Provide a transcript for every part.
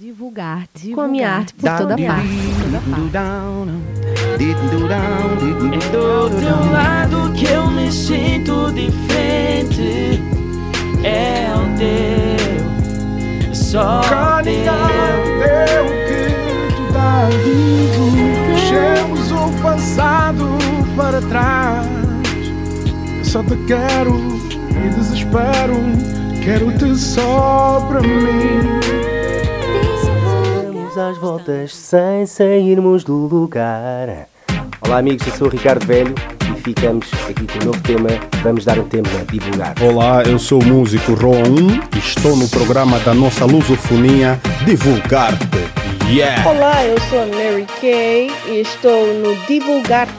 Divulgar, divulgar. Com a minha arte por toda parte. É do teu lado que eu me sinto diferente. É o teu, só o teu. que te dá Deixemos o passado para trás. Só te quero e desespero. Quero-te só para mim às voltas sem sairmos do lugar. Olá amigos, eu sou o Ricardo Velho e ficamos aqui com um novo tema. Vamos dar um tema a divulgar. Olá, eu sou o músico Roa 1 e estou no programa da nossa lusofonia Divulgar-te. Yeah! Olá, eu sou a Mary Kay e estou no Divulgar-te,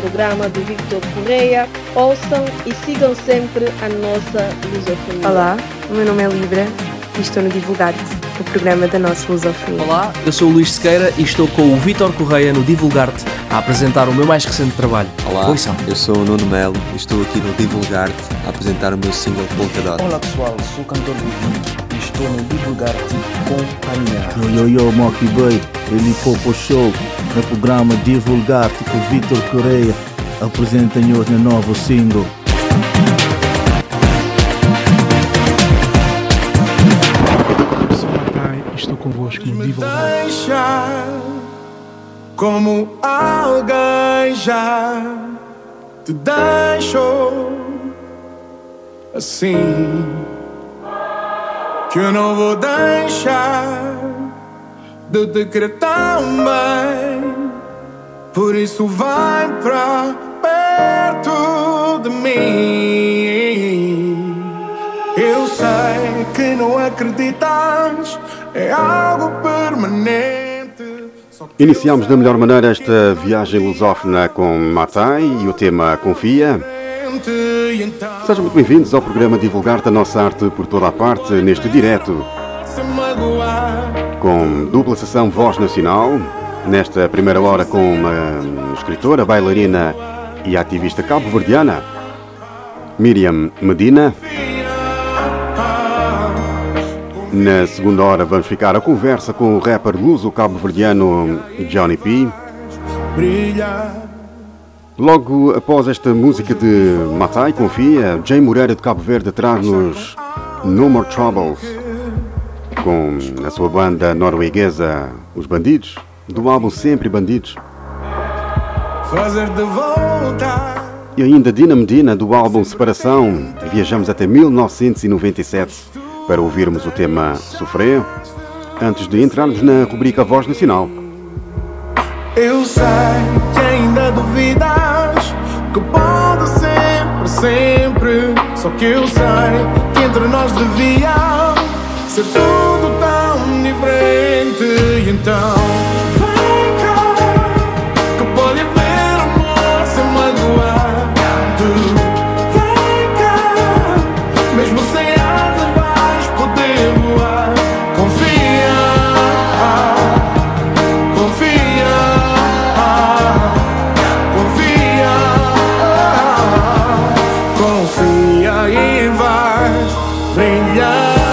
programa do Victor Correia. Ouçam e sigam sempre a nossa lusofonia. Olá, o meu nome é Libra e estou no Divulgar-te o programa da nossa lusofonia. Olá, eu sou o Luís Sequeira e estou com o Vitor Correia no Divulgar-te a apresentar o meu mais recente trabalho. Olá, eu sou o Nuno Melo e estou aqui no Divulgar-te a apresentar o meu single Polkadot. Olá pessoal, sou o cantor Vivinho e estou no Divulgar-te Companhia. Yo, yo, yo, Mocky Boy, ele Popo Show, no programa Divulgar-te com Vitor Correia, apresenta-nos no novo single. Viva deixa como alguém já te deixou assim que eu não vou deixar de querer tão bem. Por isso vai pra perto de mim. Eu sei que não acreditas é algo permanente. Iniciamos da melhor maneira esta viagem lusófona com Matai e o tema Confia. Sejam muito bem-vindos ao programa Divulgar da Nossa Arte por toda a parte, neste direto. Com dupla sessão Voz Nacional, nesta primeira hora com uma escritora, bailarina e ativista cabo-verdiana, Miriam Medina. Na segunda hora vamos ficar a conversa com o rapper luso cabo-verdiano Johnny P. Logo após esta música de Matai Confia, Jay Moreira de Cabo Verde traz-nos No More Troubles com a sua banda norueguesa Os Bandidos, do álbum Sempre Bandidos. E ainda Dina Medina do álbum Separação. Viajamos até 1997 para ouvirmos o tema Sofrer, antes de entrarmos na rubrica Voz Nacional. Eu sei que ainda duvidas que pode sempre, sempre. Só que eu sei que entre nós devia ser tudo tão diferente. Então. e vem brilhar.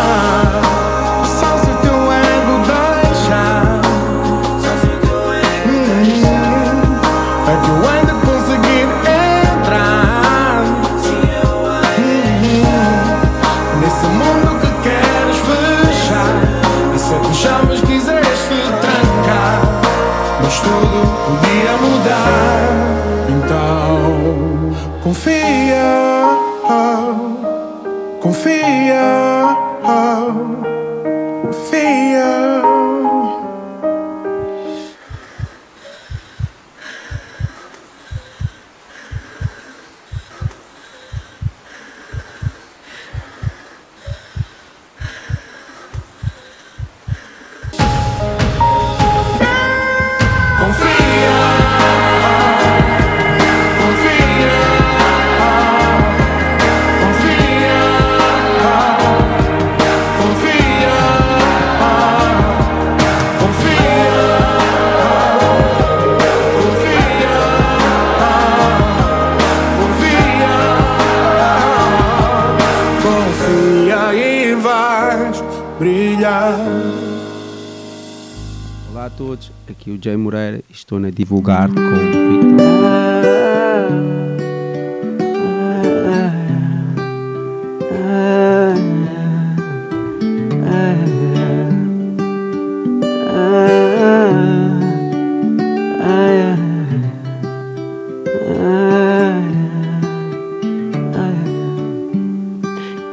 Estou na Divulgar com o.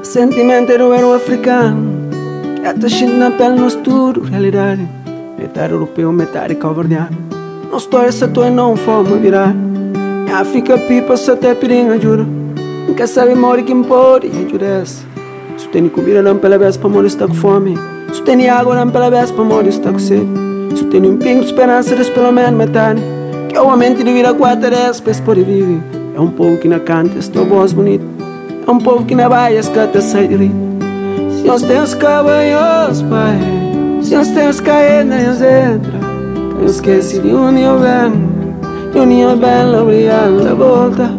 Sentimento era o africano Que até sentindo na pele no futuro Realidade Metade europeu, metade calvardiano Não história se tu não fome virar Em África pipa se até pirinha juro Nunca sabe mori que pode e ajudece Se tem comida não pela vez para morrer está com fome. Se tem água não pela vez para morrer está com sede. Se tem um pingo de esperança des pelo menos metade. Que é o momento de vir a quatro vezes para viver É um povo que na canta, esta voz bonita. É um povo que na baia escata sai de rir. Se nós temos cabanhos, pai. Se nós temos caídas, entra Não esquece de união bem União bem, obrigado a volta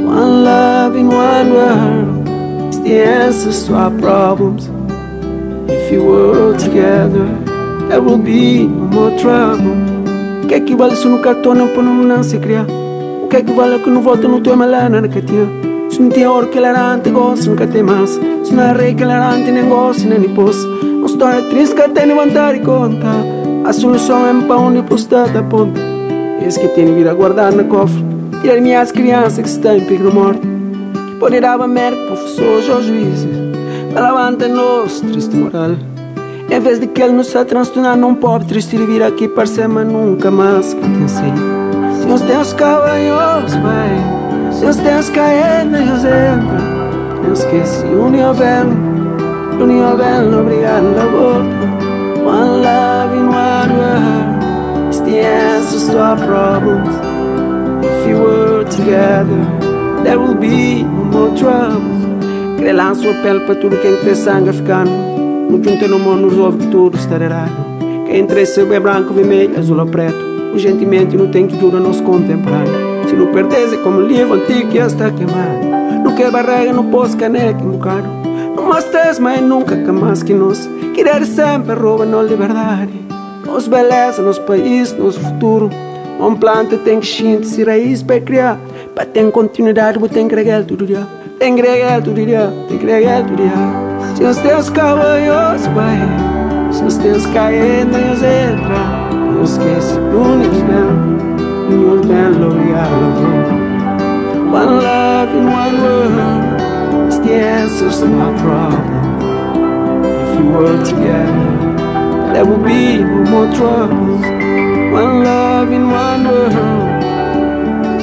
One love in one world It's the answers to our problems If you work together There will be no more trouble O que é que vale se no cartão não pôr não se criar? O que é que vale que não volta no teu malana na catinha? Se não tem ouro que larante, gosto nunca tem mais. Se não é rei que larante, nem gosto nem posso. Uma história triste que tem levantar e contar. A solução é para onde postar da ponta. Esse que tem vida guardar na cofre. Tirar minhas crianças que em perigo de morte. Que poderá médico, professores ou juízes. Para levantar nosso triste moral. Em vez de que ele nos está transtornando um pobre triste de vir aqui para ser, mas nunca mais que tem Se nós temos cabanhos, vai. Seus teus caindo e os entra Eu esqueci União Bell União Bell, obrigado volta One love in one world It's the answers to our problems. If you were together There will be no more troubles. Querer lá sua pele para tudo quem tem sangue africano No junto no mundo resolve que tudo está errado. Quem interessa é branco, vermelho, azul ou preto O gentimento não tem que durar nosso contemporâneo. Se não pertence como livro antigo que está queimado. Não quer barriga, não posso caneca embocado Não mostras mas nunca que nós Querer sempre rouba nossa liberdade Nos beleza, nos país, nos futuro. Uma planta tem que xinte, raiz para criar Para ter continuidade, tem que regar todo dia Tem que regar todo dia, tem que regar todo dia Se os teus cavalhos, pai Se os teus caindo, eles entram Não esquece, únicos mesmo your melody One love in one word is the answers to my problem. If you work together, there will be no more troubles. One love in one world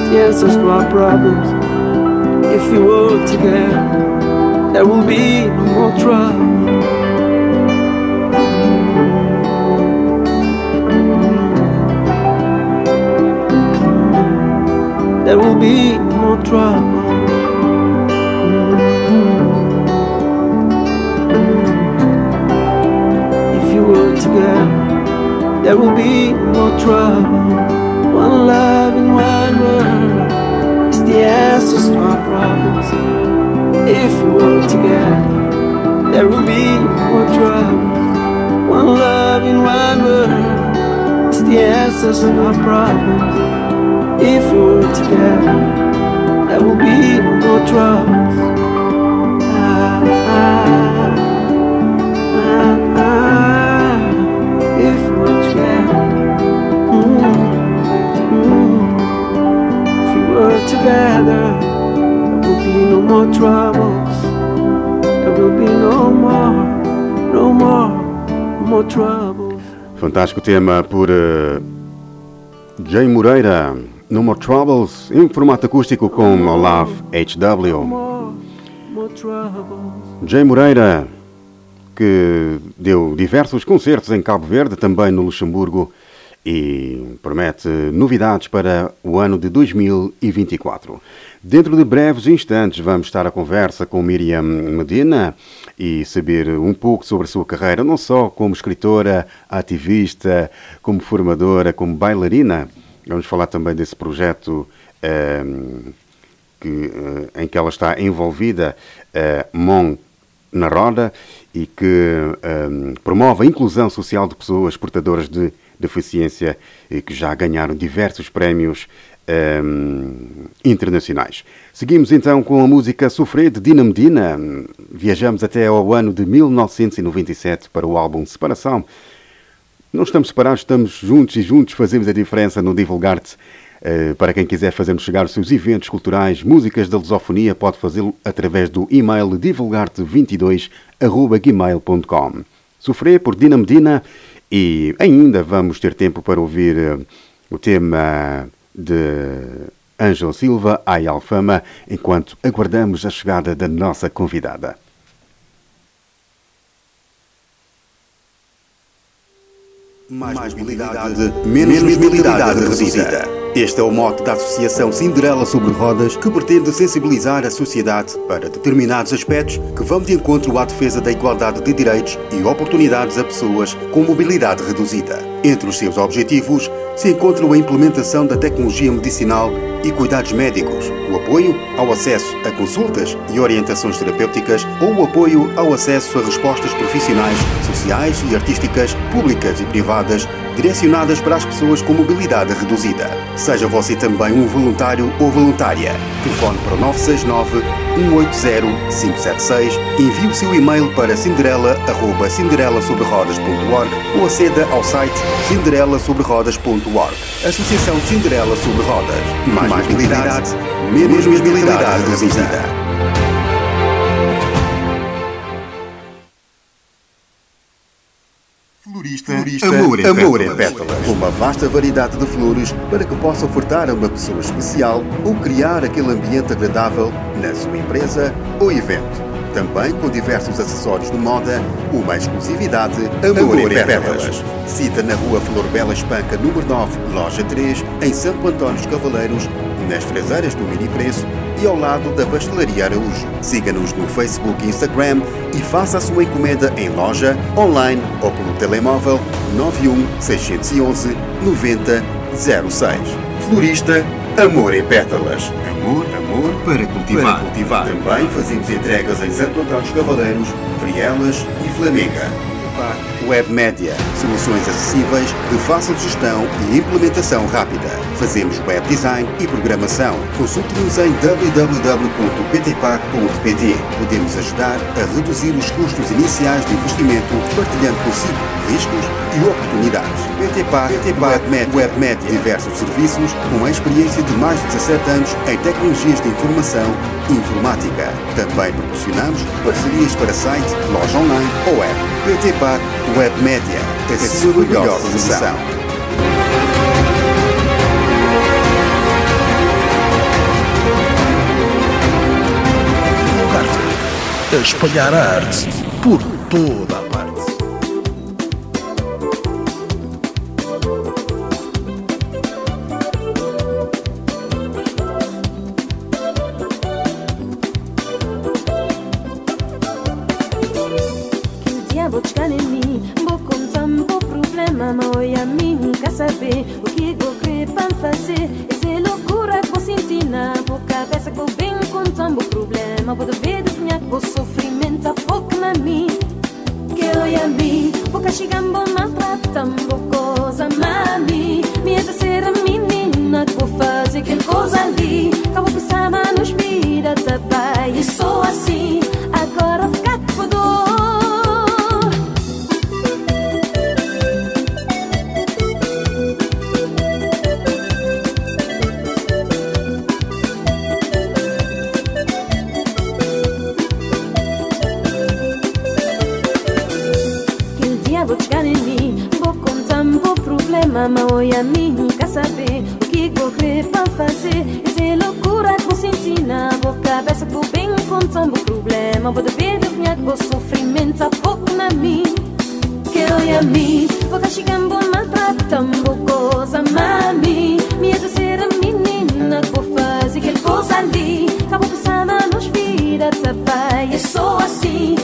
the answers to our problems. If you work together, there will be no more trouble. there will be more trouble. There will be no trouble. One love and one word is the answers to our problems. If you were together, there will be more trouble. One love and one word is the answer to our problems. If we're together, there will be no more together, there will be no more troubles. There will be no more, no more, no more troubles. Fantástico tema por uh, Jay Moreira. No More Troubles, em formato acústico com Olaf HW. Jay Moreira, que deu diversos concertos em Cabo Verde, também no Luxemburgo, e promete novidades para o ano de 2024. Dentro de breves instantes vamos estar a conversa com Miriam Medina e saber um pouco sobre a sua carreira, não só como escritora, ativista, como formadora, como bailarina. Vamos falar também desse projeto ehm, que, uh, em que ela está envolvida, uh, Mon na Roda, e que um, promove a inclusão social de pessoas portadoras de deficiência e que já ganharam diversos prémios um, internacionais. Seguimos então com a música Sofrer de Dina Medina. Viajamos até ao ano de 1997 para o álbum Separação. Não estamos separados, estamos juntos e juntos fazemos a diferença no Divulgar-te. Uh, para quem quiser fazer-nos chegar os seus eventos culturais, músicas da lusofonia, pode fazê-lo através do e-mail divulgarte22.gmail.com. Sofrer por Dina Medina e ainda vamos ter tempo para ouvir uh, o tema de Ângelo Silva, Ai Alfama, enquanto aguardamos a chegada da nossa convidada. Mais mobilidade, menos mobilidade reduzida. Este é o mote da Associação Cinderela sobre Rodas, que pretende sensibilizar a sociedade para determinados aspectos que vão de encontro à defesa da igualdade de direitos e oportunidades a pessoas com mobilidade reduzida. Entre os seus objetivos se encontram a implementação da tecnologia medicinal e cuidados médicos, o apoio ao acesso a consultas e orientações terapêuticas ou o apoio ao acesso a respostas profissionais, sociais e artísticas, públicas e privadas, direcionadas para as pessoas com mobilidade reduzida. Seja você também um voluntário ou voluntária. Telefone para o 969 180 576, envie o seu e-mail para cinderela@cinderelasobrerodas.org ou aceda ao site cinderelasobrerodas.org. Associação Cinderela sobre Rodas. Mais, Mais mobilidade, menos mobilidade reduzida. Florista, Florista Amor, em, Amor pétalas. em Pétalas. Uma vasta variedade de flores para que possa ofertar a uma pessoa especial ou criar aquele ambiente agradável na sua empresa ou evento. Também com diversos acessórios de moda, uma exclusividade Amor, Amor em Pétalas. Pétalas. Cita na rua Flor Bela Espanca, número 9, loja 3, em Santo Antônio dos Cavaleiros, nas traseiras do Mini Preço e ao lado da Pastelaria Araújo. Siga-nos no Facebook e Instagram e faça a sua encomenda em loja, online ou pelo telemóvel 91 611 9006. Florista Amor em Pétalas. Amor, amor para cultivar. Para cultivar. Também fazemos entregas em Santo Antônio dos Cavaleiros, Frielas e Flamenga. Web Média. Soluções acessíveis, de fácil gestão e implementação rápida. Fazemos web design e programação. Consulte-nos em www.ptpac.pt. Podemos ajudar a reduzir os custos iniciais de investimento, partilhando consigo riscos e oportunidades. PTPAC, PTPAC Web, Web Média. Diversos serviços com a experiência de mais de 17 anos em tecnologias de informação e informática. Também proporcionamos parcerias para site, loja online ou app. PTPAC Web Média, a sua melhor solução. A espalhar a arte por toda nos vidas, pai. Eu sou assim,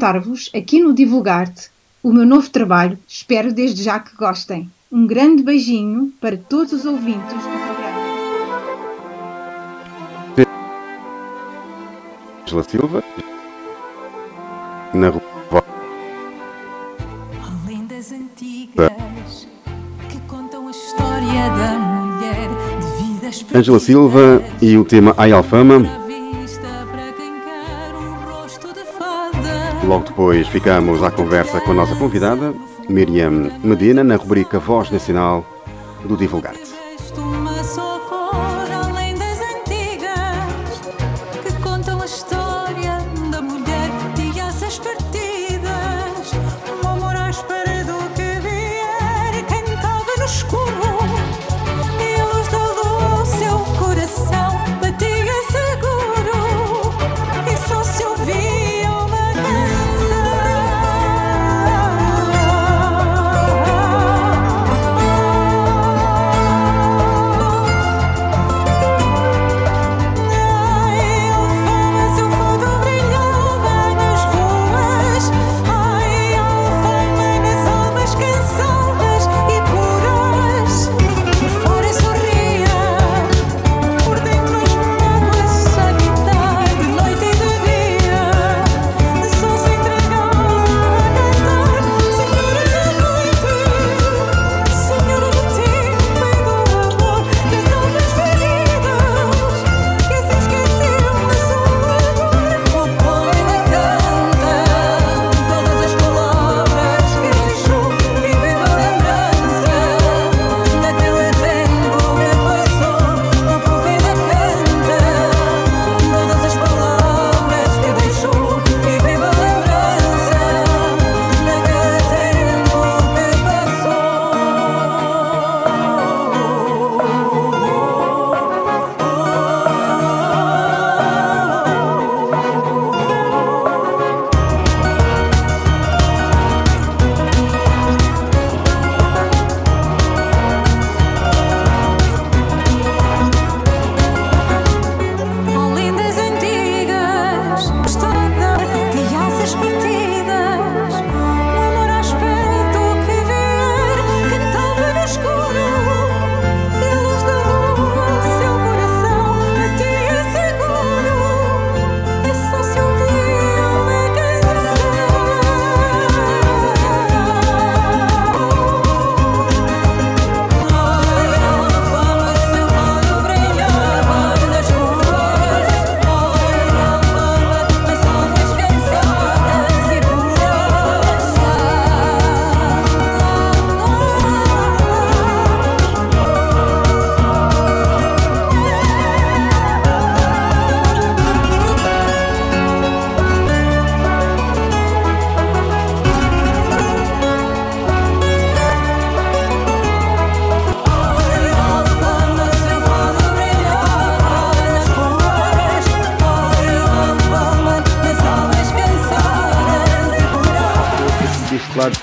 apresentar-vos aqui no Divulgar-te o meu novo trabalho. Espero desde já que gostem. Um grande beijinho para todos os ouvintes do programa. Angela Silva, na rua. Além das antigas que contam a história da mulher de vidas Angela Silva e o tema Ai Alfama. Depois ficamos à conversa com a nossa convidada, Miriam Medina, na rubrica Voz Nacional do Divulgarte.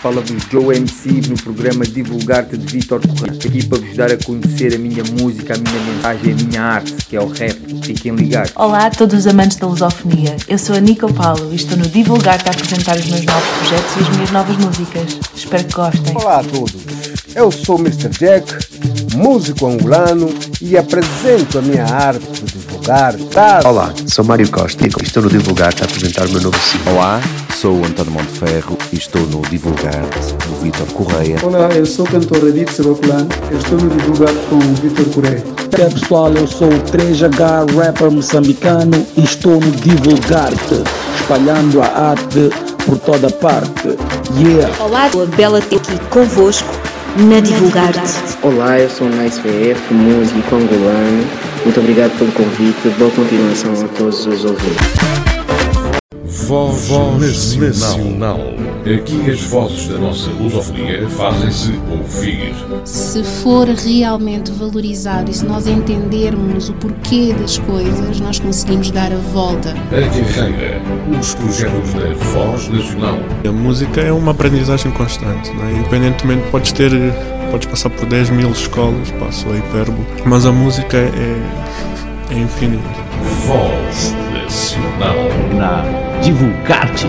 Lado fala-vos Joe MC no programa Divulgar-te de Vitor Correia. Aqui para vos dar a conhecer a minha música, a minha mensagem, a minha arte, que é o rap. Fiquem ligados. Olá a todos os amantes da lusofonia. Eu sou a Nico Paulo e estou no Divulgar-te a apresentar os meus novos projetos e as minhas novas músicas. Espero que gostem. Olá a todos. Eu sou o Mr. Jack, músico angolano e apresento a minha arte de divulgar. Tá? Olá, sou Mário Costa e estou no Divulgar-te a apresentar o meu novo single. Olá, sou o António Monteferro e estou no Divulgar-te do Vitor Correia. Olá, eu sou o cantor Edith Sebaculano e estou no Divulgar-te com o Vitor Correia. Olá pessoal, eu sou o 3H rapper moçambicano e estou no Divulgar-te, espalhando a arte por toda parte. Yeah! Olá, a Bela aqui convosco na Divulgar-te. Olá, eu sou o Nice VF, músico angolano. Muito obrigado pelo convite. Boa continuação a todos os ouvintes. Voz, Voz nacional. Aqui as vozes da nossa lusofonia fazem-se ouvir. Se for realmente valorizado e se nós entendermos o porquê das coisas, nós conseguimos dar a volta. A carreira, os projetos da Voz Nacional. A música é uma aprendizagem constante, não é? independentemente podes ter, podes passar por 10 mil escolas, passo a hipérbole, mas a música é, é infinita. Voz Nacional. Na Divulgar-te.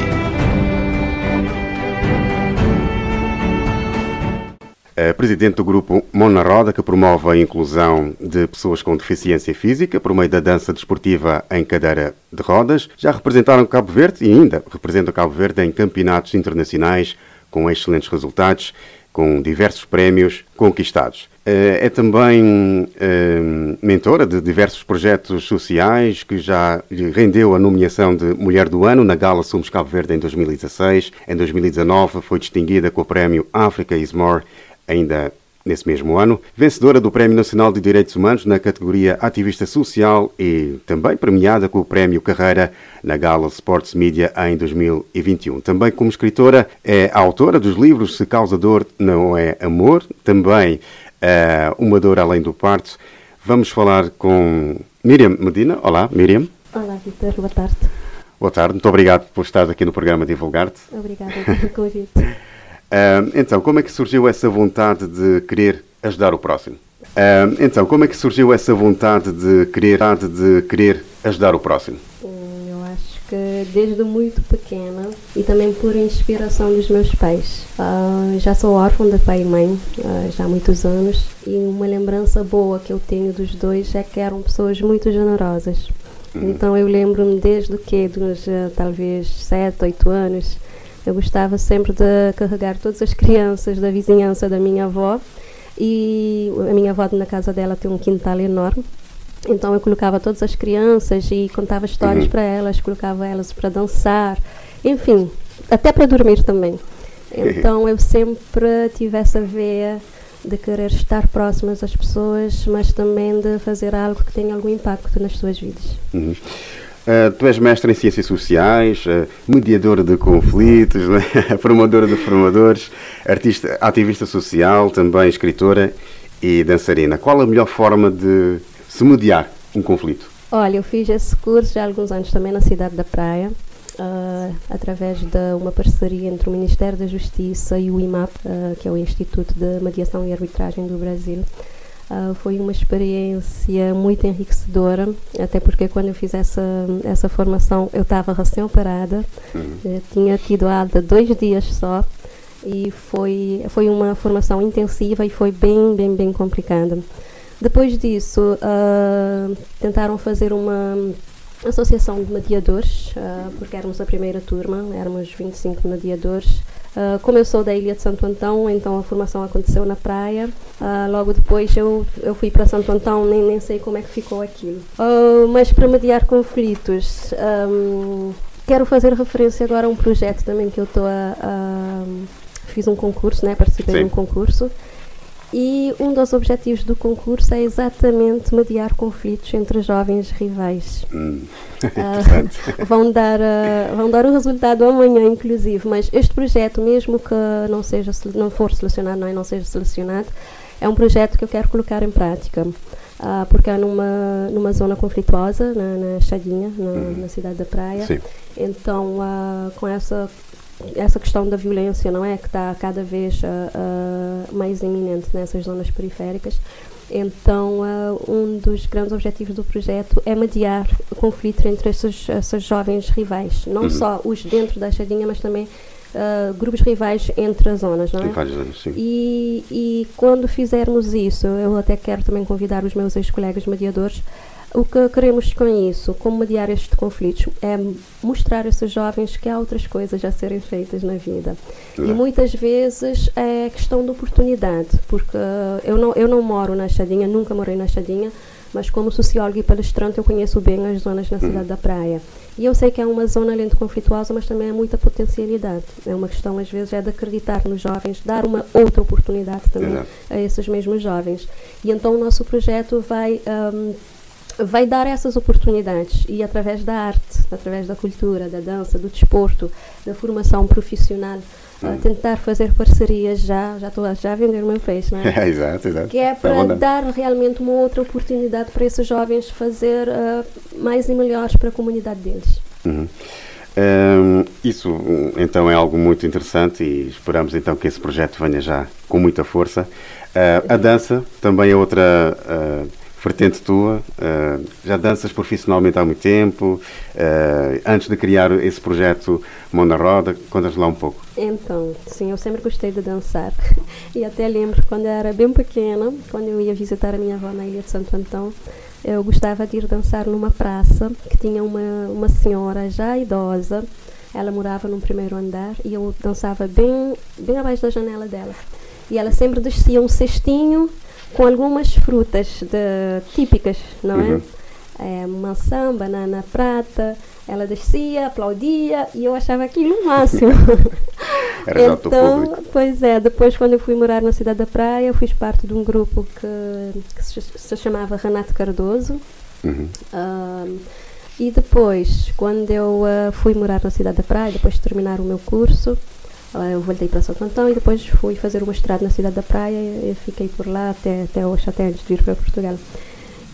Presidente do grupo Mona Roda, que promove a inclusão de pessoas com deficiência física por meio da dança desportiva em cadeira de rodas, já representaram Cabo Verde e ainda representam Cabo Verde em campeonatos internacionais com excelentes resultados, com diversos prémios conquistados. É também mentora de diversos projetos sociais que já lhe rendeu a nomeação de Mulher do Ano na Gala Somos Cabo Verde em 2016. Em 2019 foi distinguida com o prémio Africa is More ainda nesse mesmo ano, vencedora do Prémio Nacional de Direitos Humanos na categoria Ativista Social e também premiada com o Prémio Carreira na Gala Sports Media em 2021. Também como escritora é autora dos livros Se Causa Dor Não É Amor, também uh, Uma Dor Além do Parto. Vamos falar com Miriam Medina. Olá, Miriam. Olá, Vitor. Boa tarde. Boa tarde. Muito obrigado por estar aqui no programa Divulgar-te. Obrigada pelo convite. Uh, então, como é que surgiu essa vontade de querer ajudar o próximo? Uh, então, como é que surgiu essa vontade de querer, de querer ajudar o próximo? Desde muito pequena e também por inspiração dos meus pais. Uh, já sou órfã de pai e mãe já há muitos anos e uma lembrança boa que eu tenho dos dois é que eram pessoas muito generosas. Uhum. Então eu lembro-me desde que dos talvez 7, 8 anos eu gostava sempre de carregar todas as crianças da vizinhança da minha avó e a minha avó na casa dela tem um quintal enorme. Então eu colocava todas as crianças e contava histórias uhum. para elas, colocava elas para dançar, enfim, até para dormir também. Então eu sempre tive essa veia de querer estar próximas às pessoas, mas também de fazer algo que tenha algum impacto nas suas vidas. Uhum. Uh, tu és mestre em ciências sociais, uh, mediadora de conflitos, né? formadora de formadores, artista, ativista social, também escritora e dançarina. Qual a melhor forma de se mediar um conflito? Olha, eu fiz esse curso já há alguns anos também na cidade da Praia, uh, através de uma parceria entre o Ministério da Justiça e o IMAP, que é o Instituto de Mediação e Arbitragem do Brasil. Uh, foi uma experiência muito enriquecedora, até porque quando eu fiz essa, essa formação eu estava recém-operada, uhum. tinha tido alta dois dias só e foi, foi uma formação intensiva e foi bem, bem, bem complicada. Depois disso, uh, tentaram fazer uma associação de mediadores, uh, porque éramos a primeira turma, éramos 25 mediadores, Uh, como eu sou da ilha de Santo Antão, então a formação aconteceu na praia. Uh, logo depois eu, eu fui para Santo Antão, nem, nem sei como é que ficou aquilo. Mas para mediar conflitos, um, quero fazer referência agora a um projeto também que eu estou a, a, Fiz um concurso, né? participei Sim. de um concurso. E um dos objetivos do concurso é exatamente mediar conflitos entre jovens rivais. Hum. Uh, vão, dar, uh, vão dar o resultado amanhã, inclusive, mas este projeto, mesmo que não, seja, não for selecionado, não, é, não seja selecionado, é um projeto que eu quero colocar em prática. Uh, porque é numa, numa zona conflituosa, na, na Chadinha, na, hum. na, cidade da Praia. Sim. Então, com essa essa questão da violência, não é? Que está cada vez uh, uh, mais iminente nessas zonas periféricas. Então, uh, um dos grandes objetivos do projeto é mediar o conflito entre essas, essas jovens rivais, não uhum. só os dentro da Chadinha, mas também uh, grupos rivais entre as zonas, não é? Zonas, sim. E, e quando fizermos isso, eu até quero também convidar os meus ex-colegas mediadores o que queremos com isso, como mediar estes conflitos, é mostrar a esses jovens que há outras coisas a serem feitas na vida. E muitas vezes é questão de oportunidade, porque eu não, eu não moro na Chadinha, nunca morei na Chadinha, mas como socióloga e palestrante eu conheço bem as zonas na cidade hum. da praia. E eu sei que é uma zona além de conflituosa, mas também é muita potencialidade. É uma questão, às vezes, é de acreditar nos jovens, dar uma outra oportunidade também Exato. a esses mesmos jovens. E então o nosso projeto vai um, vai dar essas oportunidades e através da arte, através da cultura, da dança, do desporto, da formação profissional, hum. tentar fazer parcerias já, já estou já a vender o meu peixe, não é? é exato, exato. Que é tá para dar realmente uma outra oportunidade para esses jovens fazer uh, mais e melhores para a comunidade deles. Uhum. Um, isso então é algo muito interessante e esperamos então que esse projeto venha já com muita força. Uh, a dança também é outra uh, vertente tua. Uh, já danças profissionalmente há muito tempo. Uh, antes de criar esse projeto Mão na Roda, contas lá um pouco. Então, sim, eu sempre gostei de dançar. E até lembro quando eu era bem pequena, quando eu ia visitar a minha avó na Ilha de Santo Antão, eu gostava de ir dançar numa praça que tinha uma, uma senhora já idosa. Ela morava no primeiro andar e eu dançava bem, bem abaixo da janela dela. E ela sempre descia um cestinho com algumas frutas de, típicas, não é? uhum. é? é? Maçã, banana prata. Ela descia, aplaudia e eu achava aquilo o máximo. Era então, pois é, depois quando eu fui morar na cidade da Praia, eu fiz parte de um grupo que, que se, se, chamava Renato Cardoso. Uhum. Um, e depois, quando eu uh, fui morar na cidade da Praia, depois de terminar o meu curso, eu voltei para Santo Antão e depois fui fazer uma estrada na cidade da Praia e fiquei por lá até, até hoje, até antes de vir para Portugal.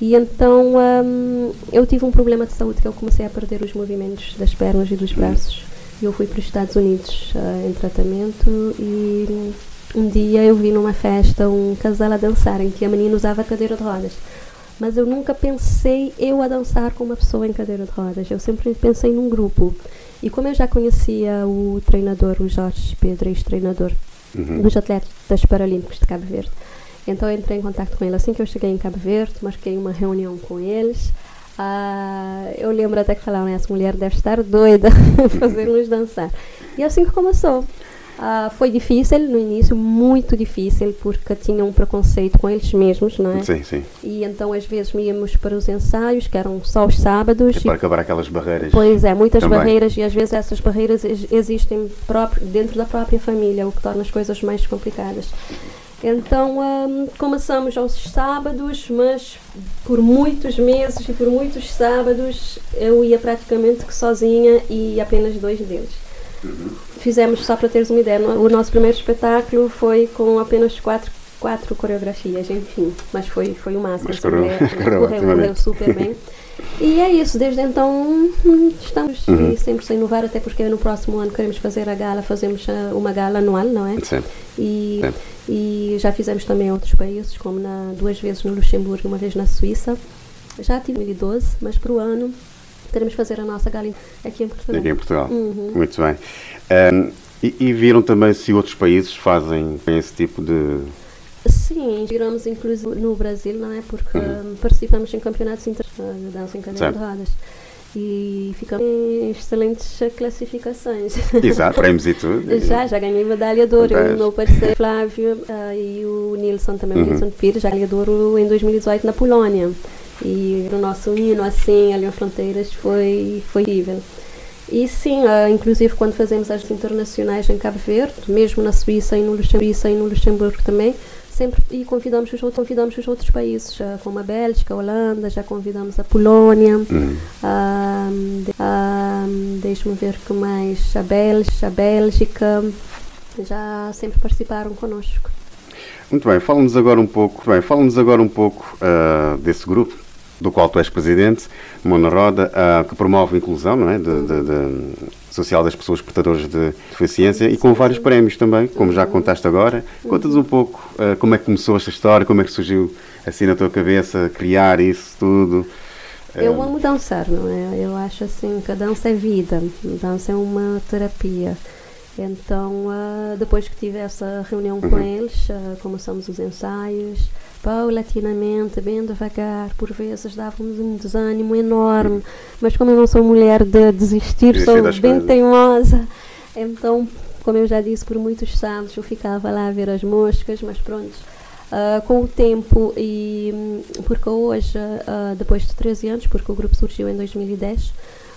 E então um, eu tive um problema de saúde que eu comecei a perder os movimentos das pernas e dos braços. Eu fui para os Estados Unidos uh, em tratamento e um dia eu vi numa festa um casal a dançar em que a menina usava cadeira de rodas. Mas eu nunca pensei eu a dançar com uma pessoa em cadeira de rodas. Eu sempre pensei num grupo. E como eu já conhecia o treinador, o Jorge Pedro, ex-treinador uhum. dos atletas paralímpicos de Cabo Verde, então eu entrei em contato com ele assim que eu cheguei em Cabo Verde, marquei uma reunião com eles. Ah, eu lembro até que falaram, essa mulher deve estar doida fazer-nos dançar. E é assim que começou. Uh, foi difícil no início, muito difícil, porque tinham um preconceito com eles mesmos, não é? Sim, sim. E então às vezes íamos para os ensaios, que eram só os sábados. E para acabar aquelas barreiras. Pois é, muitas também. barreiras, e às vezes essas barreiras existem próprio, dentro da própria família, o que torna as coisas mais complicadas. Então um, começamos aos sábados, mas por muitos meses e por muitos sábados eu ia praticamente sozinha e apenas dois deles. Fizemos, só para teres uma ideia, o nosso primeiro espetáculo foi com apenas quatro, quatro coreografias, enfim, mas foi, foi o máximo. Mas correu, assim, correu, correu, correu super bem. E é isso, desde então estamos uhum. sempre sem inovar, até porque no próximo ano queremos fazer a gala, fazemos uma gala anual, não é? Sim. E, Sim. e já fizemos também em outros países, como na, duas vezes no Luxemburgo e uma vez na Suíça. Já tive em 2012, mas para o ano que fazer a nossa gala aqui em Portugal. Aqui em Portugal. Uhum. Muito bem. Um, e, e, viram também se outros países fazem esse tipo de. Sim, viramos inclusive no Brasil, não é? Porque uhum. participamos em campeonatos internacionais de dança em cadeira de rodas e ficamos em excelentes classificações. Exato, prémios e tudo. já, já ganhei medalha de ouro. O meu parceiro Flávio uh, e o Nilson também, uhum. o Nilson Pires, já ganhei de ouro em 2018 na Polônia. E o nosso hino, assim, ali em Fronteiras, foi, foi incrível. E sim, uh, inclusive quando fazemos as internacionais em Cabo Verde, mesmo na Suíça e no Luxemburgo, e no Luxemburgo também, sempre e convidamos os, convidamos os outros países, já, como a Bélgica, a Holanda, já convidamos a Polónia, uh, uh, deixa-me ver que mais, a Bélgica, a Bélgica, já sempre participaram conosco. Muito bem, fala-nos agora um pouco, bem, fala-nos agora um pouco uh, desse grupo do qual tu és presidente, Mona Roda, uh, que promove a inclusão não é? de, de, de, social das pessoas portadoras de deficiência e com vários prémios também, como já contaste agora. Contas um pouco uh, como é que começou esta história, como é que surgiu assim na tua cabeça criar isso tudo. Eu amo dançar, não é? Eu acho assim que a dança é vida, a dança é uma terapia. Então, uh, depois que tive essa reunião com uhum. eles, uh, começamos os ensaios, paulatinamente, bem devagar, por vezes dávamos um desânimo enorme, mas como eu não sou mulher de desistir, sou bem teimosa, então, como eu já disse, por muitos sábados eu ficava lá a ver as moscas, mas pronto, uh, com o tempo e porque hoje, uh, depois de 13 anos, porque o grupo surgiu em 2010,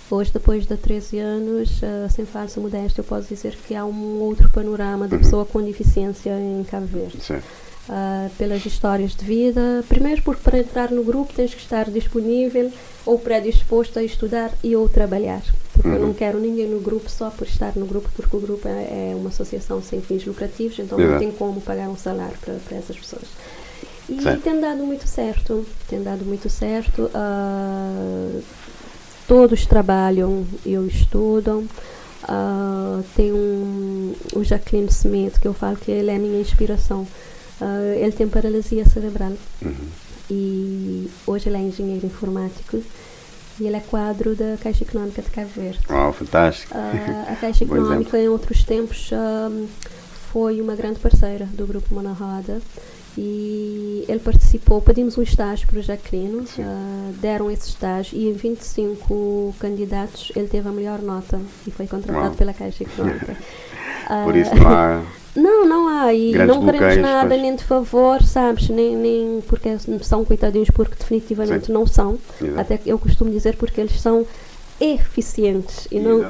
Hoje, depois de 13 anos, uh, sem falsa modéstia, eu posso dizer que há um outro panorama da uhum. pessoa com deficiência em Cabo Verde. Sim. Uh, pelas histórias de vida. Primeiro, porque para entrar no grupo tens que estar disponível ou predisposto a estudar e ou trabalhar. Porque uhum. eu não quero ninguém no grupo só por estar no grupo, porque o grupo é, é uma associação sem fins lucrativos, então Exato. não tem como pagar um salário para, para essas pessoas. E certo. tem dado muito certo, tem dado muito certo. Uh, todos trabalham e estudam. Uh, tem um, o Jacqueline Smith, que eu falo que ele é a minha inspiração. Uh, ele tem paralisia cerebral uhum. e hoje ele é engenheiro informático e ele é quadro da Caixa Económica de Cabo Verde. Oh, fantástico! Uh, a Caixa Económica, em outros tempos, foi uma grande parceira do Grupo Mona Roda e ele participou, pedimos um estágio para o Jaquelino, uh, deram esse estágio e em 25 candidatos ele teve a melhor nota e foi contratado Uau. pela Caixa Económica. Por isso não há. Não, não há, e não queremos nada pois. nem de favor, sabes, nem, nem porque são coitadinhos, porque definitivamente Sim. não são. Exato. Até eu costumo dizer porque eles são eficientes e não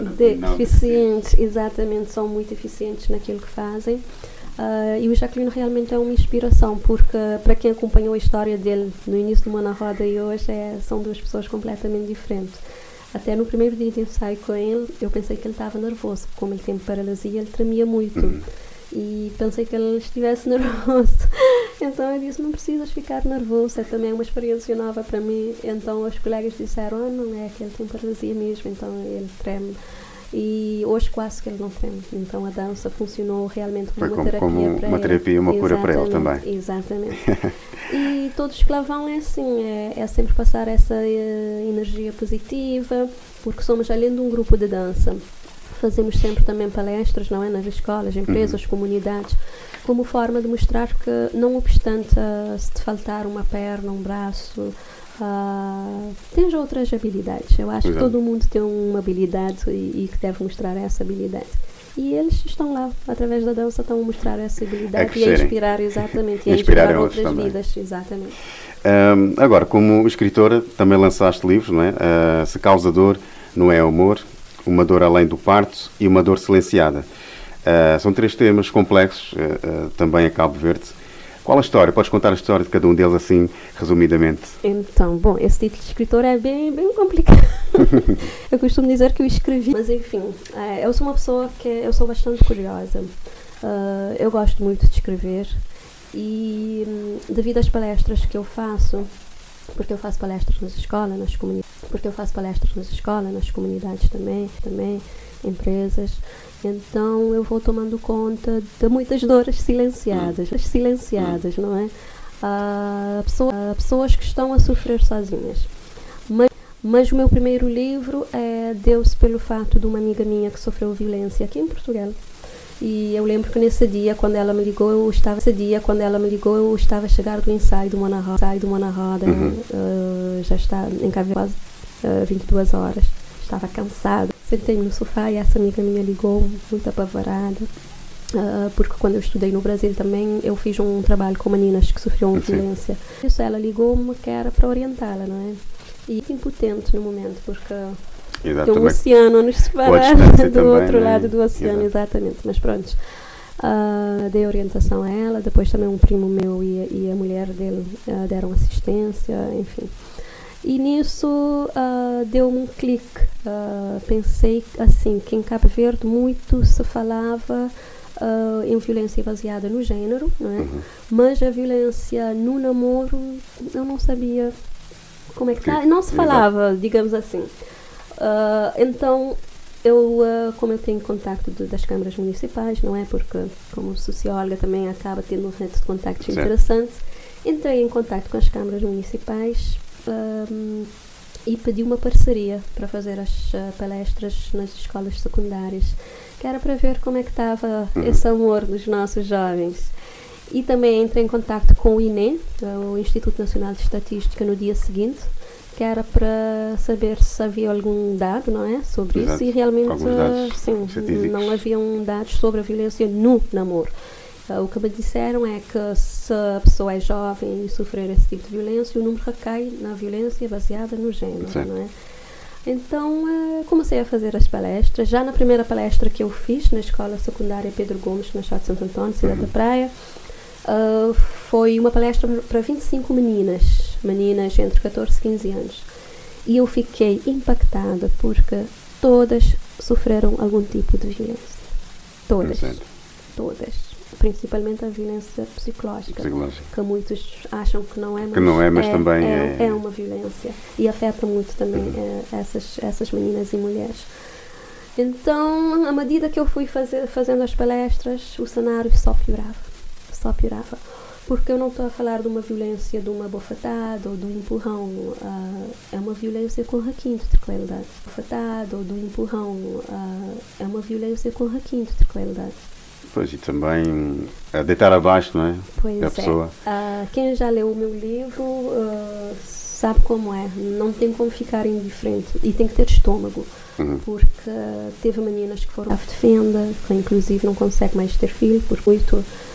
deficientes, exatamente, são muito eficientes naquilo que fazem. Uh, e o Jacqueline realmente é uma inspiração, porque para quem acompanhou a história dele no início do Mano Roda e hoje, é, são duas pessoas completamente diferentes. Até no primeiro dia de ensaio com ele, eu pensei que ele estava nervoso, como ele tem paralisia, ele tremia muito. Uhum. E pensei que ele estivesse nervoso. então eu disse: Não precisas ficar nervoso, é também uma experiência nova para mim. Então os colegas disseram: Ah, não é que ele tem paralisia mesmo, então ele treme e hoje quase que ele não tem. Então a dança funcionou realmente como, como uma terapia como para uma ele. terapia e uma cura para ele também. Exatamente. e todos que lá vão é assim, é, é sempre passar essa uh, energia positiva, porque somos além de um grupo de dança. Fazemos sempre também palestras, não é? Nas escolas, empresas, uhum. comunidades, como forma de mostrar que, não obstante uh, se te faltar uma perna, um braço, Uh, tens outras habilidades. Eu acho Exato. que todo mundo tem uma habilidade e, e, que deve mostrar essa habilidade. E eles estão lá, através da dança, estão a mostrar essa habilidade e a inspirar, exatamente, e a inspirar, inspirar outras também. vidas, exatamente. Um, agora, como escritora, também lançaste livros, não é? Uh, Se Causa Dor, Não é Amor, Uma Dor Além do Parto e Uma Dor Silenciada. Uh, são três temas complexos, uh, também a Cabo Verde. Qual a história? Podes contar a história de cada um deles assim, resumidamente? Então, bom, esse título de escritor é bem, bem complicado. eu costumo dizer que eu escrevi, mas enfim, é, eu sou uma pessoa que eu sou bastante curiosa. Uh, eu gosto muito de escrever e hum, devido às palestras que eu faço, porque eu faço palestras nas escolas, nas comunidades, porque eu faço palestras nas escolas, nas comunidades também, também empresas. Então eu vou tomando conta de muitas dores silenciadas, silenciadas, não é? Uh, pessoa, uh, pessoas que estão a sofrer sozinhas. Mas, mas o meu primeiro livro é Deus pelo fato de uma amiga minha que sofreu violência aqui em Portugal. E eu lembro que nesse dia, quando ela me ligou, eu estava esse dia, quando ela me ligou, eu estava a chegar do ensaio do Mona Roda, ensaio do Mona Roda, uhum. uh, já está em quase uh, 22 horas. Estava cansada. Sentei-me no sofá e essa amiga minha ligou, muito apavorada. Uh, porque quando eu estudei no Brasil também eu fiz um trabalho com meninas que sofriam violência. Isso ela ligou-me que era para orientá-la, não é? E impotente no momento, porque Exatamente. tem um oceano a nos separar do também, outro né? lado do oceano, Exato. exatamente. Mas pronto, uh, dei orientação a ela, depois também um primo meu e, e a mulher dele uh, deram assistência, enfim. E nisso uh, deu-me um clique. Uh, pensei assim que em Cabo Verde muito se falava uh, em violência baseada no género, não é? Uhum. mas a violência no namoro eu não sabia como é que está? Não se falava, digamos assim. Uh, então, eu, uh, como eu tenho contacto de, das câmaras municipais, não é? Porque, como socióloga, também acaba tendo um rede de contactos Certo. interessantes, entrei em contacto com as câmaras municipais um, e pedi uma parceria para fazer as uh, palestras nas escolas secundárias, que era para ver como é que estava Uhum. esse amor dos nossos jovens. E também entrei em contacto com o INE, o Instituto Nacional de Estatística, no dia seguinte, que era para saber se havia algum dado, não é, sobre Exato. isso e realmente uh, sim, não haviam dados sobre a violência no namoro. Uh, o que me disseram é que se a pessoa é jovem e sofrer esse tipo de violência, o número recai na violência baseada no género, não é? Então uh, comecei a fazer as palestras. Já na primeira palestra que eu fiz na escola secundária Pedro Gomes, na Chá de Santo Antônio, cidade da Praia, uh, foi uma palestra para 25 meninas, meninas entre 14 e 15 anos. E eu fiquei impactada porque todas sofreram algum tipo de violência. Todas. Todas. Principalmente a violência psicológica. Psicológica. Que muitos acham que não é, mas, Que não é, mas também é, é- é uma violência. E afeta muito também eh, essas, essas meninas e mulheres. Então, à medida que eu fui fazer, fazendo as palestras, o cenário só piorava. Só piorava. Porque eu não estou a falar de uma violência de uma bofetada ou de um empurrão. ah, é uma violência com requinte de crueldade. Bofetada ou de um empurrão. ah, é uma violência com requinte de crueldade. Pois, e também a deitar abaixo, não é? Pois a é. pessoa. Ah, quem já leu o meu livro sabe como é. Não tem como ficar indiferente. E tem que ter estômago. Uhum. Porque teve meninas que foram à defenda, que inclusive não consegue mais ter filho, porque muito ah,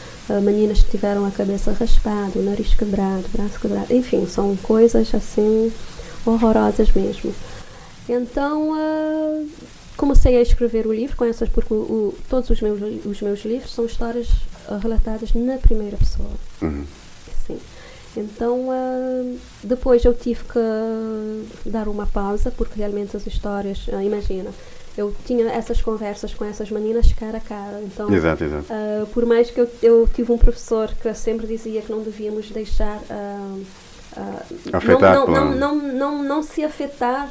meninas que tiveram a cabeça raspada, o nariz quebrado, o braço quebrado. Enfim, são coisas assim horrorosas mesmo. Então ah, comecei a escrever o livro com essas, porque o- o- todos os meus, os meus livros são histórias ah, relatadas na primeira pessoa. Uhum. Sim. Então, ah, depois eu tive que dar uma pausa, porque realmente as histórias, ah, imagina, eu tinha essas conversas com essas meninas cara a cara. Então, Exato, exato. ah, por mais que eu, eu tive um professor que sempre dizia que não devíamos deixar. ah, ah, Afetar não, não, não, não, não, se afetar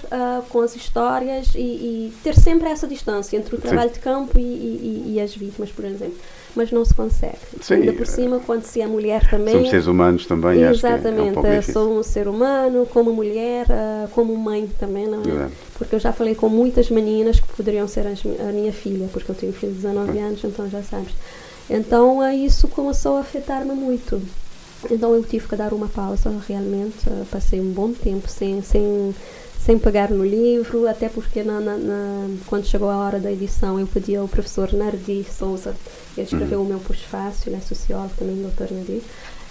com as histórias e, e ter sempre essa distância entre o Sim. trabalho de campo e- e- e as vítimas, por exemplo. Mas não se consegue. Sim, Ainda por cima, quando se é mulher também. Somos seres humanos também, acho que é- é um Exatamente, sou um ser humano, como mulher, ah, como mãe também, não é? Porque eu já falei com muitas meninas que poderiam ser as a minha filha, porque eu tenho filho de 19 anos, então já sabes. Então isso começou a afetar-me muito. Então eu tive que dar uma pausa, realmente. ah, passei um bom tempo sem, sem, sem pegar no livro, até porque na, na- na- quando chegou a hora da edição eu pedi ao professor Nardi Souza, ele escreveu o meu pós-fácil, é sociólogo também, doutor Nardi,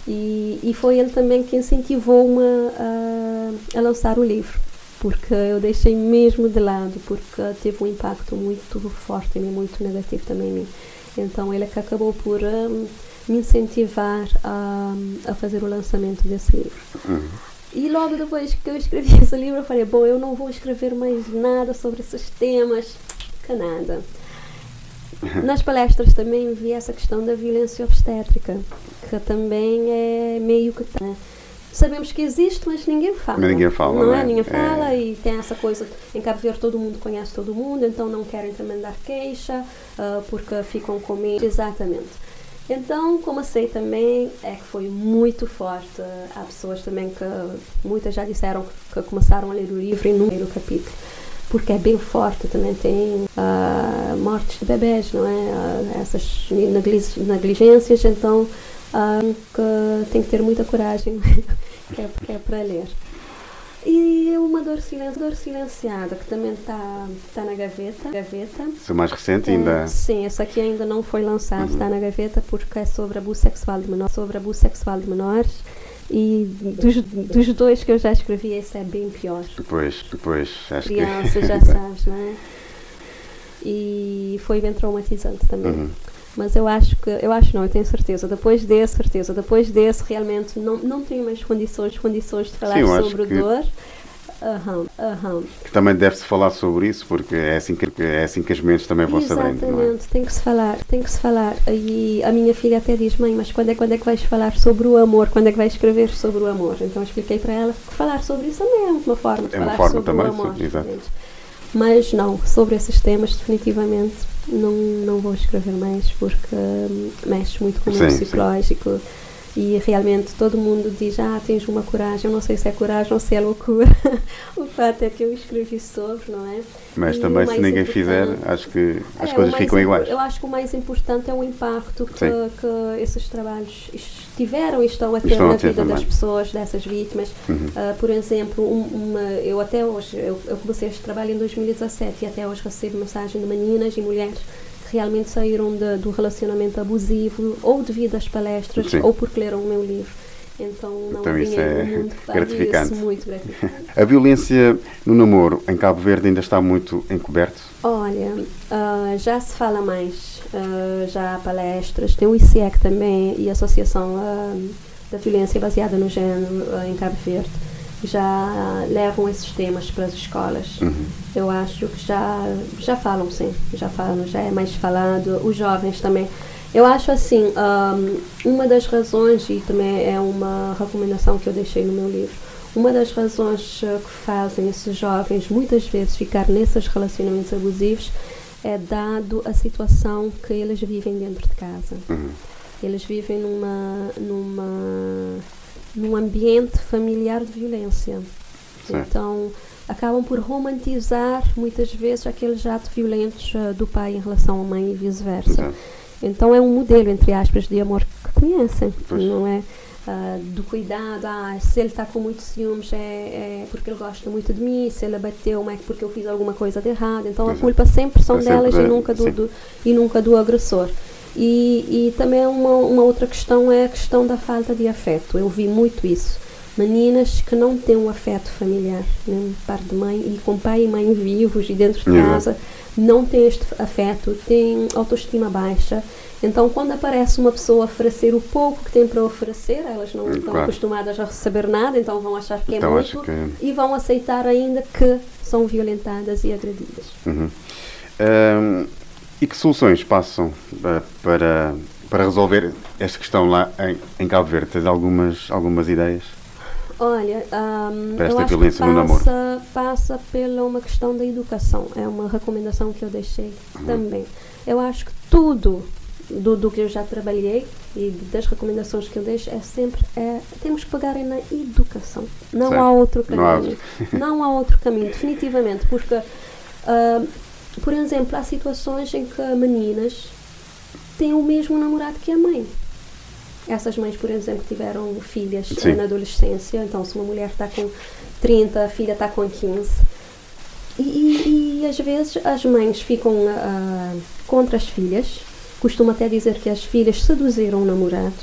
e, e foi ele também que incentivou-me a, a lançar o livro, porque eu deixei mesmo de lado, porque teve um impacto muito forte em mim, muito negativo também em mim. Então ele é que acabou por hum, me incentivar a, a fazer o lançamento desse livro. Uhum. E logo depois que eu escrevi esse livro, eu falei: bom, eu não vou escrever mais nada sobre esses temas, que nada. Nas palestras também vi essa questão da violência obstétrica, que também é meio que. tá- Sabemos que existe, mas ninguém fala. Mas ninguém fala, Não é? é? Ninguém É. fala e tem essa coisa. Em Cabo Verde todo mundo conhece todo mundo, então não querem também dar queixa, ah, porque ficam com medo. Exatamente. Então, como sei também, é que foi muito forte. Há pessoas também que, muitas já disseram que começaram a ler o livro e no primeiro capítulo, porque é bem forte. Também tem ah, mortes de bebés, não é? Ah, essas negli- negligências, então ah, que tem que ter muita coragem, que é, é para ler. E uma dor, dor silenciada, que também está tá na gaveta. gaveta. Isso é mais recente É, ainda. sim, esse aqui ainda não foi lançado, Uhum. está na gaveta porque é sobre abuso sexual de menores, sobre abuso sexual de menores e dos, dos dois que eu já escrevi, esse é bem pior. Depois, depois, acho Criança, que. já sabes, não é? E foi bem traumatizante também. Uhum. Mas eu acho que, eu acho não, eu tenho certeza, depois desse, certeza, depois desse realmente não, não tenho mais condições, condições de falar Sim, sobre que- dor. Aham, aham. Que também deve-se falar sobre isso, porque é assim que, é assim que as mentes também vão sabendo, não é? Exatamente, tem que se falar, tem que se falar. E a minha filha até diz, mãe, mas quando é, quando é que vais falar sobre o amor? Quando é que vais escrever sobre o amor? Então eu expliquei para ela que falar sobre isso também é uma forma de É uma falar forma sobre também, o amor. exato. Mas não, sobre esses temas definitivamente não, não vou escrever mais porque hum, mexe muito com o meu Sim, sim. E realmente todo mundo diz, ah, tens uma coragem, eu não sei se é coragem ou se é loucura. o fato é que eu escrevi sobre, não é? Mas E também, se ninguém fizer, acho que as é, coisas ficam iguais. Eu acho que o mais importante é o impacto que, que esses trabalhos tiveram e estão a ter Estão a na ter vida das também. pessoas, dessas vítimas. Uhum. Ah, por exemplo, um- uma, eu até hoje, eu, eu comecei este trabalho em 2017 e até hoje recebo mensagem de meninas e mulheres realmente saíram de- do relacionamento abusivo ou devido às palestras Sim. ou porque leram o meu livro. Então não Então isso é pague gratificante. Isso, muito gratificante. A violência no namoro em Cabo Verde ainda está muito encoberto? Olha, ah, já se fala mais, ah, já há palestras, tem o ICEC também e a Associação ah, da Violência Baseada no Género ah, em Cabo Verde, já levam esses temas para as escolas. Uhum. Eu acho que já, já falam, sim, já falam, já é mais falado, os jovens também. Eu acho assim, ahm, uma das razões, e também é uma recomendação que eu deixei no meu livro, uma das razões eh, que fazem esses jovens muitas vezes ficar nesses relacionamentos abusivos é dado a situação que eles vivem dentro de casa. Uhum. Eles vivem numa, numa, num ambiente familiar de violência. Certo. Então, acabam por romantizar muitas vezes aqueles atos violentos ah, do pai em relação à mãe e vice-versa. Então, é um modelo, entre aspas, de amor que conhecem, Pois. não é? Ah, do cuidado, ah, se ele está com muitos ciúmes é, é porque ele gosta muito de mim, se ele bateu é porque eu fiz alguma coisa de errado. Então a Exato. culpa sempre são É sempre delas da- e nunca do, sim. do- e nunca do agressor. E, e também uma, uma outra questão é a questão da falta de afeto. Eu vi muito isso. Meninas que não têm um afeto familiar, nem par de mãe, e com pai e mãe vivos e dentro de Exato. casa, não têm este afeto, têm autoestima baixa. Então, quando aparece uma pessoa a oferecer o pouco que tem para oferecer, elas não estão Claro. acostumadas a receber nada, então vão achar que é Então, muito que- e vão aceitar ainda que são violentadas e agredidas. Uhum. Ahm, e que soluções passam ah, para, para resolver esta questão lá em, em Cabo Verde? Tens algumas, algumas ideias? Olha, ahm, Para eu esta acho violência que no namoro. passa, passa pela uma questão da educação. É uma recomendação que eu deixei Uhum. também. Eu acho que tudo do, do que eu já trabalhei e das recomendações que eu deixo é sempre é, temos que pegar na educação. Não Certo. há outro Não há caminho. outro. Não há outro caminho, definitivamente, porque ahm, por exemplo, há situações em que meninas têm o mesmo namorado que a mãe. Essas mães, por exemplo, tiveram filhas Sim. na adolescência, então se uma mulher está com 30, a filha está com 15. E, e- e, às vezes as mães ficam ah, contra as filhas, costumam até dizer que as filhas seduziram o namorado.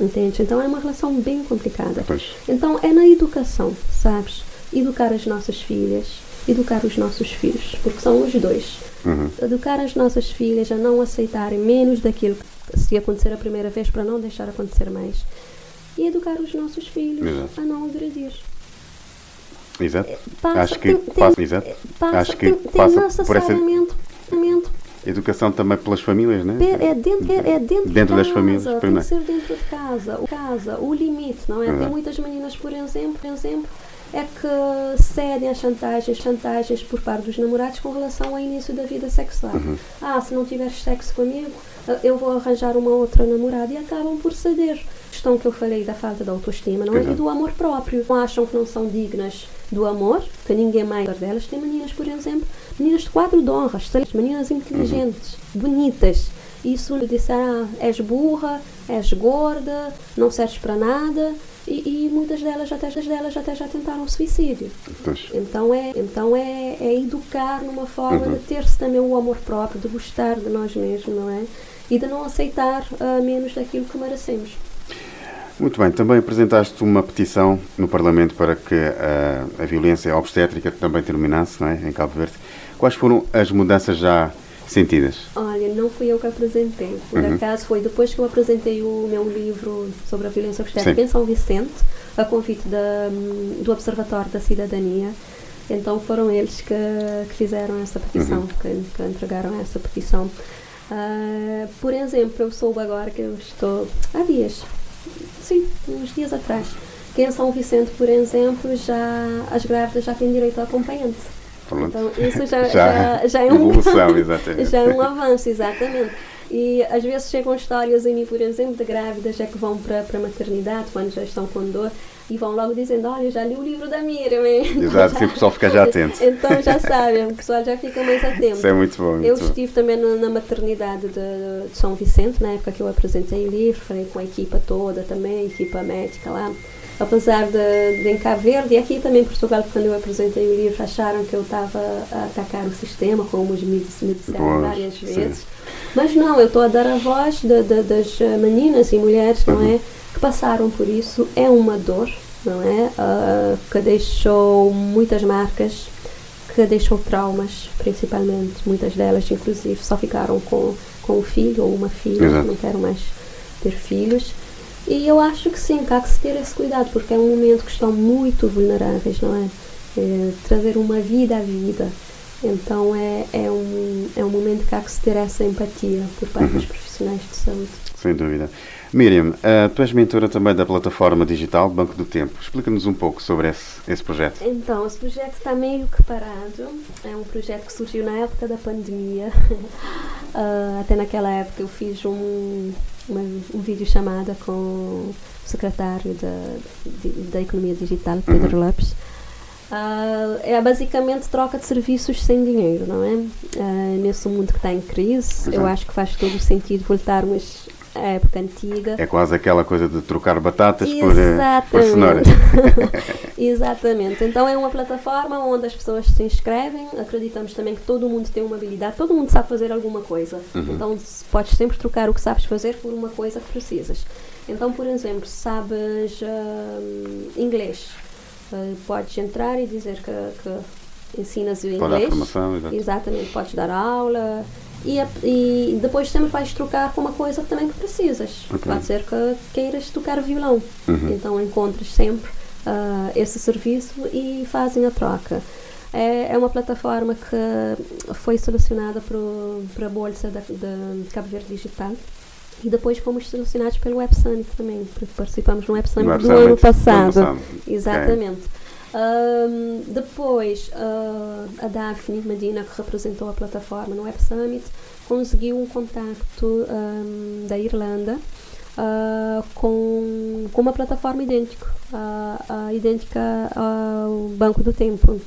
Entende? Então é uma relação bem complicada. Pois. Então é na educação, sabes? Educar as nossas filhas, educar os nossos filhos, porque são os dois. Uhum. Educar as nossas filhas a não aceitarem menos daquilo que se acontecer a primeira vez para não deixar acontecer mais. E educar os nossos filhos Exato. a não agredir. Exato. Passa- acho que tem- tem- passa, exato. Passa, acho que tem, tem passa por essa educação também pelas famílias, né? É dentro, é, é dentro, Dentro de das casa, famílias, tem que ser dentro de casa. O casa, o limite, não é? Tem Exato. muitas meninas, por exemplo, por exemplo, é que cedem às chantagens, chantagens por parte dos namorados com relação ao início da vida sexual. Uhum. Ah, se não tiveres sexo comigo, eh, eu vou arranjar uma outra namorada e acabam por ceder. A questão que eu falei da falta de autoestima, não é? Exato. E do amor próprio. Não acham que não são dignas do amor, que ninguém mais delas. Tem meninas, por exemplo, meninas de quadro de honra, excelentes, meninas inteligentes, bonitas. E se lhe disser, ah, és burra, és gorda, não serves para nada, e, e muitas delas até, delas até já tentaram suicídio. Pois. Então é, então é, é educar numa forma Uhum. de ter-se também o amor próprio, de gostar de nós mesmos, não é? E de não aceitar ah, menos daquilo que merecemos. Muito bem, também apresentaste uma petição no Parlamento para que ah, a violência obstétrica também terminasse, não é? Em Cabo Verde. Quais foram as mudanças já sentidas? Olha, não fui eu que apresentei. Por Uhum. acaso foi depois que eu apresentei o meu livro sobre a violência obstétrica em São Vicente. a convite da, do Observatório da Cidadania. Então foram eles que, que fizeram essa petição, Uhum. que, que entregaram essa petição. Ah, por exemplo, eu soube agora que eu estou há dias, sim, uns dias atrás, que em São Vicente, por exemplo, já as grávidas já têm direito a acompanhante. Pronto. Então isso já, Já- já, já é um já é um avanço, exatamente. E às vezes chegam histórias em mim, por exemplo, de grávidas já que vão para a maternidade, quando já estão com dor, e vão logo dizendo, olha, já li o livro da Miriam. hein?" Exato, sim, o pessoal fica já atento. Então já sabem, o pessoal já fica mais atento. Isso é muito bom, muito eu bom. estive também na, na maternidade de, de São Vicente, na época que eu apresentei o livro, falei com a equipa toda também, a equipa médica lá. Apesar de, de em Cabo Verde e aqui também em Portugal, quando eu apresentei o livro, acharam que eu estava a atacar o sistema, como os me me disseram várias sim. vezes. Mas não, eu estou a dar a voz de- de- das eh, meninas e mulheres, não é? Que passaram por isso. É uma dor, não é? Ah, que deixou muitas marcas, que deixou traumas, principalmente. Muitas delas, inclusive, só ficaram com, com o filho ou uma filha, Exato. não quero mais ter filhos. E eu acho que sim, que há que se ter esse cuidado, porque é um momento que estão muito vulneráveis, não é? É, trazer uma vida à vida. Então é, é, um, é um momento que há que se ter essa empatia por parte dos profissionais de saúde. Sem dúvida. Miriam, eh, tu és mentora também da plataforma digital Banco do Tempo. Explica-nos um pouco sobre esse, esse projeto. Então, esse projeto está meio que parado. É um projeto que surgiu na época da pandemia. Ah, até naquela época eu fiz um, uma, um vídeo chamada com o secretário da, de- da Economia Digital, Pedro Lopes. Ah, é basicamente troca de serviços sem dinheiro, não é? Ah, nesse mundo que está em crise, eu Exato. acho que faz todo o sentido voltarmos à época antiga. É quase aquela coisa de trocar batatas por, eh, por Exatamente. cenouras. Exatamente. Então é uma plataforma onde as pessoas se inscrevem. Acreditamos também que todo mundo tem uma habilidade, todo mundo sabe fazer alguma coisa. Uhum. Então podes sempre trocar o que sabes fazer por uma coisa que precisas. Então, por exemplo, sabes hum, inglês, eh, podes entrar e dizer que, que ensinas o Pode dar inglês. formação, exato. Exatamente, podes dar aula. E, a- e depois sempre vais trocar com uma coisa que também que precisas. Ok. Pode ser que queiras tocar violão. Uhum. Então encontras sempre ah, esse serviço e fazem a troca. É, é uma plataforma que foi selecionada para a Bolsa da, da Cabo Verde Digital. E depois fomos selecionados pelo Web Summit também, porque participamos no Web Summit Web do Summit ano do passado. ano passado. Exatamente. Ahm, depois, ah, a Daphne Medina, que representou a plataforma no Web Summit, conseguiu um contacto ahm, da Irlanda ah, com, com uma plataforma idêntica, ah, idêntica ao Banco do Tempo.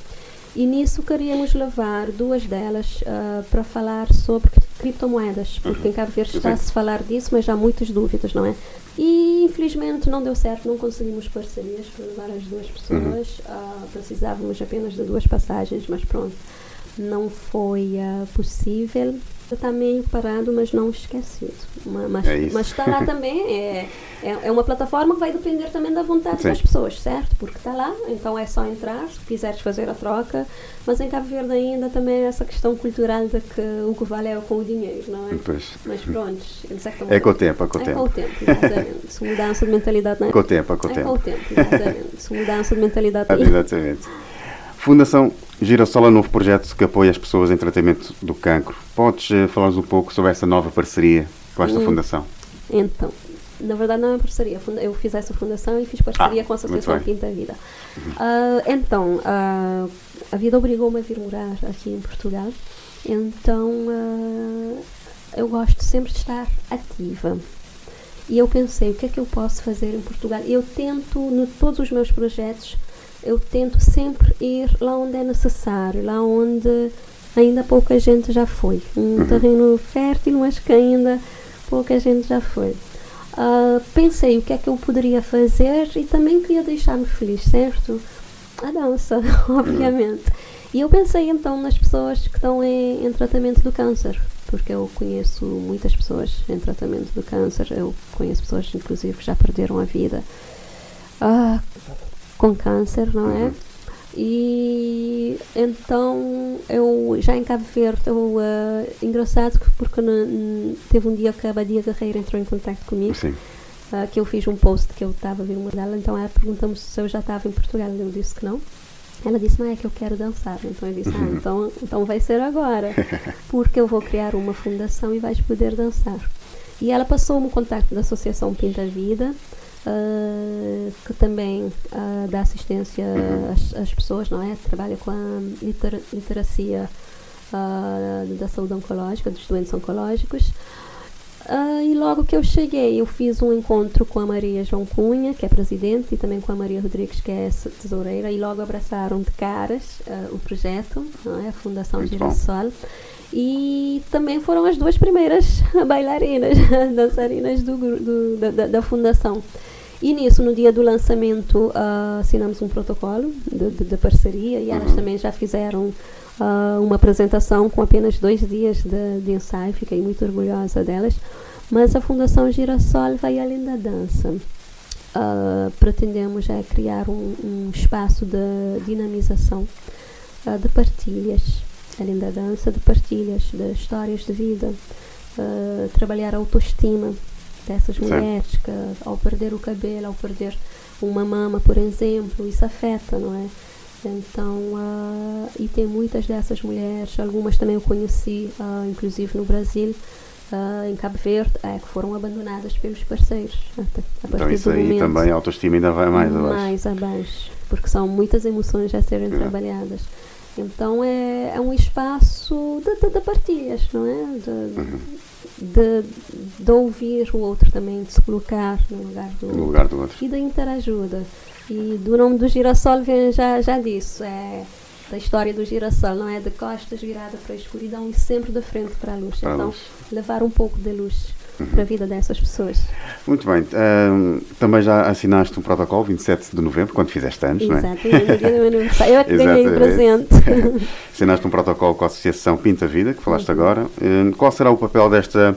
E nisso queríamos levar duas delas ah, para falar sobre criptomoedas, porque em Cabo Verde está a falar disso, mas há muitas dúvidas, não é? E infelizmente não deu certo, não conseguimos parcerias para levar as duas pessoas. Ah, precisávamos apenas de duas passagens, mas pronto, não foi ah, possível. Está meio parado, mas não esquecido. Ma- Mas, É mas está lá também. É, é, é uma plataforma que vai depender também da vontade Sim. das pessoas, certo? Porque está lá, então é só entrar, se quiseres fazer a troca. Mas em Cabo Verde ainda também é essa questão cultural de que o que vale é com o dinheiro, não é? Pois. Mas pronto, eles é É com o tempo, é com o é tempo. com o tempo, exatamente. Se mudança de mentalidade não é? Com o tempo, é com o é tempo. com o tempo, exatamente. Se mudança de mentalidade Exatamente. Fundação Girassol é um novo projeto que apoia as pessoas em tratamento do cancro. Podes eh, falar-nos um pouco sobre essa nova parceria com esta Hum. fundação? Então, na verdade não é uma parceria. Eu fiz essa fundação e fiz parceria Ah, com a Associação. Quinta Vida. Ah, então, ah, a vida obrigou-me a vir morar aqui em Portugal. Então, ah, eu gosto sempre de estar ativa. E eu pensei, o que é que eu posso fazer em Portugal? Eu tento, em todos os meus projetos, eu tento sempre ir lá onde é necessário, lá onde ainda pouca gente já foi. Um Uhum. terreno fértil, mas que ainda pouca gente já foi. Ah, pensei o que é que eu poderia fazer e também queria deixar-me feliz, certo? A dança, obviamente. E eu pensei então nas pessoas que estão em, em tratamento do câncer, porque eu conheço muitas pessoas em tratamento do câncer, eu conheço pessoas inclusive que já perderam a vida ah, com câncer, não é? E então eu já em Cabo Verde, eu, ah, engraçado que porque n- n- teve um dia que a Badia Guerreiro entrou em contato comigo Sim. uh, que eu fiz um post que eu estava a ver uma dela, então ela perguntou-me se eu já estava em Portugal. Eu disse que não. Ela disse, não é que eu quero dançar. Então eu disse, ah, Uhum. então, então vai ser agora, porque eu vou criar uma fundação e vais poder dançar. E ela passou-me o contacto da Associação Pinta Vida, ah, que também ah, dá assistência às, às pessoas, não é? Trabalha com a litera- literacia ah, da saúde oncológica, dos doentes oncológicos. Ah, e logo que eu cheguei, eu fiz um encontro com a Maria João Cunha, que é presidente, e também com a Maria Rodrigues, que é tesoureira, e logo abraçaram de caras ah, o projeto, não é? a Fundação Muito bom. E também foram as duas primeiras bailarinas, dançarinas do, do- da, da- da Fundação. E nisso, no dia do lançamento, ah, assinamos um protocolo de parceria e elas também já fizeram ah, uma apresentação com apenas dois dias de, de ensaio, fiquei muito orgulhosa delas. Mas a Fundação Girassol vai além da dança. Ah, pretendemos é criar um, um espaço de dinamização, ah, de partilhas, além da dança, de partilhas, de histórias de vida, ah, trabalhar a autoestima dessas Certo. mulheres que ao perder o cabelo, ao perder uma mama, por exemplo, isso afeta, não é? Então, ah, e tem muitas dessas mulheres, algumas também eu conheci, ah, inclusive no Brasil, ah, em Cabo Verde, é, que foram abandonadas pelos parceiros. Até, a Então isso do aí momento também a autoestima ainda vai mais abaixo. mais abaixo, porque são muitas emoções a serem É. trabalhadas. Então é, é um espaço de, de, de partilhas, não é? De, Uhum. de, de ouvir o outro também, de se colocar no lugar do, No lugar do outro. e da interajuda. E do nome do girassol vem já, já disso, é da história do girassol, não é? De costas virada para a escuridão e sempre de frente para a luz. Para a então, luz. levar um pouco de luz para a vida dessas pessoas. Muito bem. ahm, também já assinaste um protocolo 27 de novembro, quando fizeste anos, não é? Exatamente. Eu é que ganhei o Exatamente. presente. Assinaste um protocolo com a Associação Pinta Vida, que falaste agora. Ahm, qual será o papel desta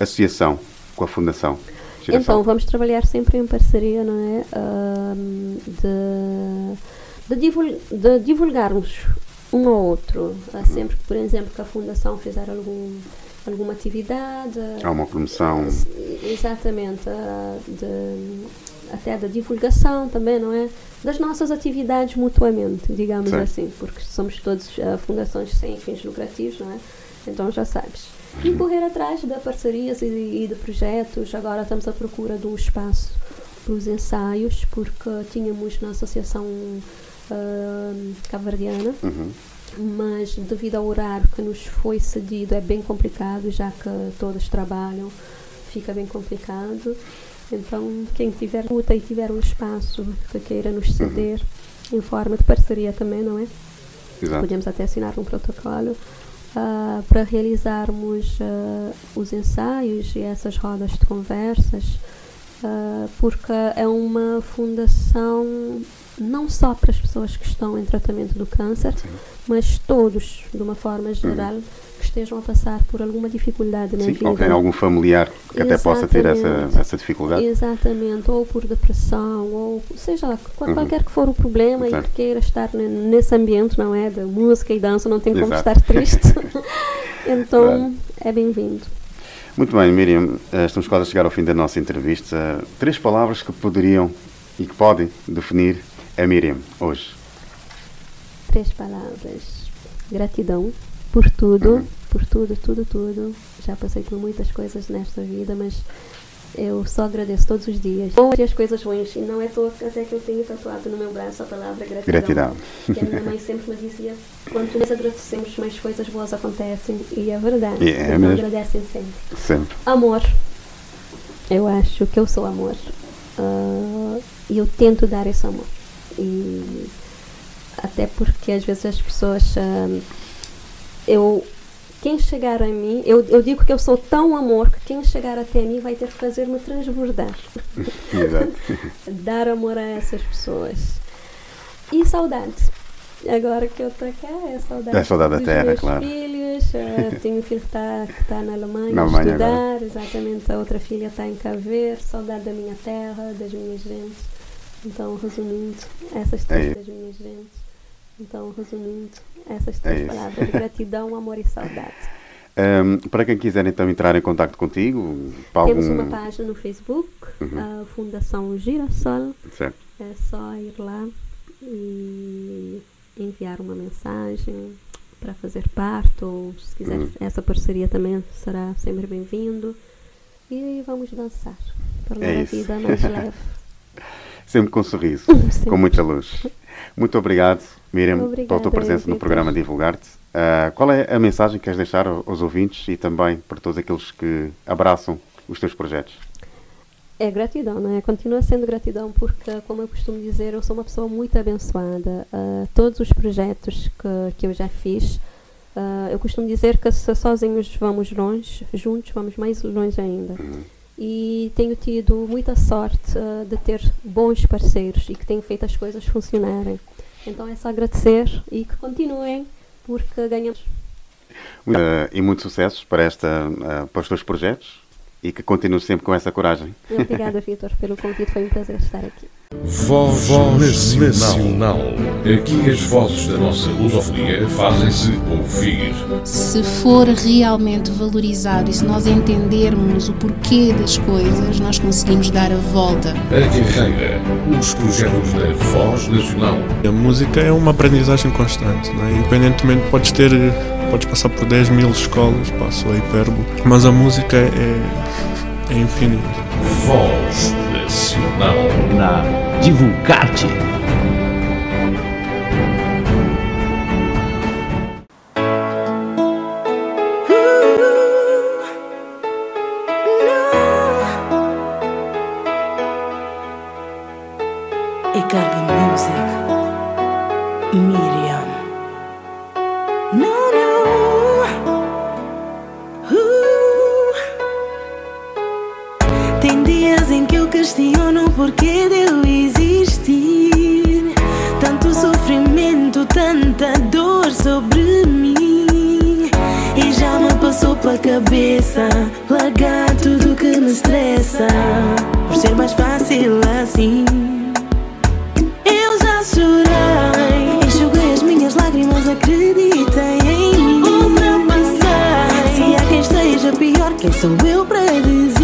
associação com a Fundação? Girassol? Então, vamos trabalhar sempre em parceria, não é? Ahm, de, de, de divulgarmos um ao outro. Ah, Sempre que, por exemplo, que a Fundação fizer algum, alguma atividade. Há uma promoção. Exatamente. de- até da divulgação também, não é? Das nossas atividades mutuamente, digamos Certo. assim, porque somos todos ah, fundações sem fins lucrativos, não é? Então já sabes. E correr atrás de parcerias e, e de projetos. Agora estamos à procura de um espaço para os ensaios, porque tínhamos na Associação ah, Cabo-Verdiana, Uhum. Mas devido ao horário que nos foi cedido é bem complicado, já que todos trabalham, fica bem complicado. Então, quem tiver luta e tiver um espaço que queira nos ceder, em forma de parceria também, não é? Exato. Podemos até assinar um protocolo ah, para realizarmos ah, os ensaios e essas rodas de conversas, ah, porque é uma fundação não só para as pessoas que estão em tratamento do câncer, mas todos, de uma forma geral, que estejam a passar por alguma dificuldade na Sim, vida. ou tem algum familiar que até possa ter essa, Exatamente. essa dificuldade. Exatamente, ou por depressão, ou seja lá, Uhum. qualquer que for o problema e Certo. que queira estar ne- nesse ambiente, não é? De música e dança, não tem como Exato. estar triste. então, Claro. é bem-vindo. Muito bem, Miriam, eh, estamos quase a chegar ao fim da nossa entrevista. Três palavras que poderiam e que podem definir a Miriam hoje. Três palavras. Gratidão por tudo, Uhum. por tudo, tudo, tudo. Já passei por muitas coisas nesta vida, mas eu só agradeço todos os dias. Boas e as coisas ruins. E não é toa até que eu tenho tatuado no meu braço a palavra gratidão. Gratidão. Que a minha mãe sempre me dizia, quanto mais agradecemos, mais coisas boas acontecem. E é verdade. E é mesmo. agradecem sempre. Sempre. Amor. Eu acho que eu sou amor. Ah, E eu tento dar esse amor. E até porque às vezes as pessoas. ah, eu. Quem chegar a mim, eu, eu digo que eu sou tão amor que quem chegar até mim vai ter que fazer-me transbordar. Exato. dar amor a essas pessoas. E saudade. Agora que eu estou cá, é saudade. É saudade da terra, meus claro. filhos. eh, tenho um filho que está tá na Alemanha, Na a Alemanha estudar, exatamente. A outra filha está em Cabo Verde. Saudade da minha terra, das minhas gentes. Então, resumindo, essas três É das minhas gentes. Então, resumindo, essas É três isso. palavras: gratidão, amor e saudade. Um, para quem quiser então entrar em contato contigo, para temos algum... uma página no Facebook, uhum. a Fundação Girassol. Certo. É só ir lá e enviar uma mensagem para fazer parte, ou se quiser, uhum. essa parceria também será sempre bem-vindo. E vamos dançar, tornar é a vida mais leve. Sempre com um sorriso, com muita luz. Muito obrigado, Miriam, Obrigada, pela tua presença no programa Divulgar-te. Uh, qual é a mensagem que queres deixar aos ouvintes e também para todos aqueles que abraçam os teus projetos? É gratidão, não é? Continua sendo gratidão porque, como eu costumo dizer, eu sou uma pessoa muito abençoada. Uh, todos os projetos que, que eu já fiz, uh, eu costumo dizer que se sozinhos vamos longe, juntos vamos mais longe ainda. Uhum. E tenho tido muita sorte uh, de ter bons parceiros e que têm feito as coisas funcionarem. Então é só agradecer e que continuem porque ganhamos. Uh, e muitos sucessos para, esta, uh, para os teus projetos e que continues sempre com essa coragem. Obrigada, Vitor, pelo convite. Foi um prazer estar aqui. Voz, Voz Nacional. Aqui as vozes da nossa lusofonia fazem-se ouvir. Se for realmente valorizado e se nós entendermos o porquê das coisas, nós conseguimos dar a volta. A carreira, os projetos da Voz Nacional. A música é uma aprendizagem constante, não é? independentemente, podes ter podes passar por 10 mil escolas, passo a hipérbole, mas a música é, é infinita. Voz Nacional. Na Divulgarte. porquê de eu existir. Tanto sofrimento, tanta dor sobre mim. E já me passou pela cabeça largar tudo que me estressa. Por ser mais fácil assim. Eu já chorei, enxuguei as minhas lágrimas, acreditem em mim. Ultrapassei. Se há quem esteja pior, quem sou eu para dizer?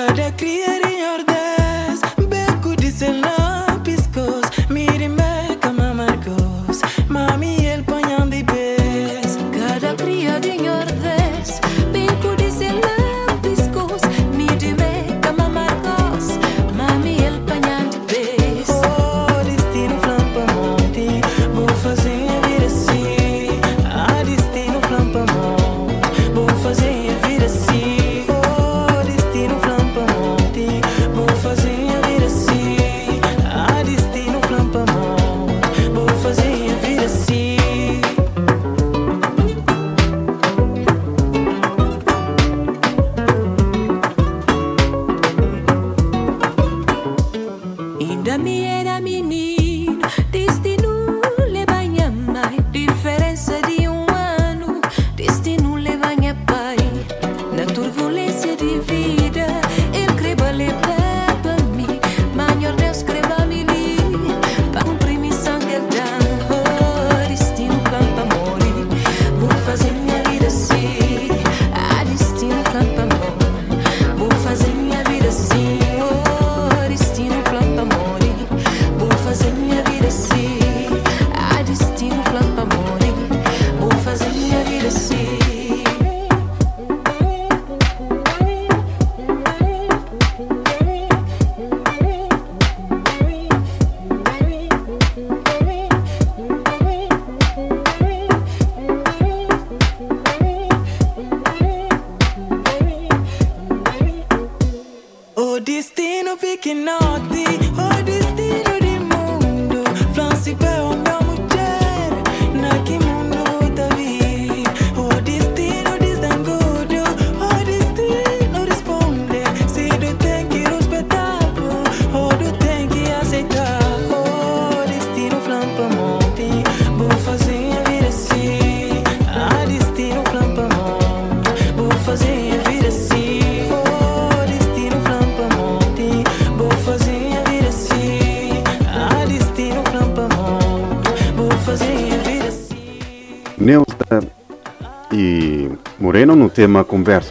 I'm creierii ori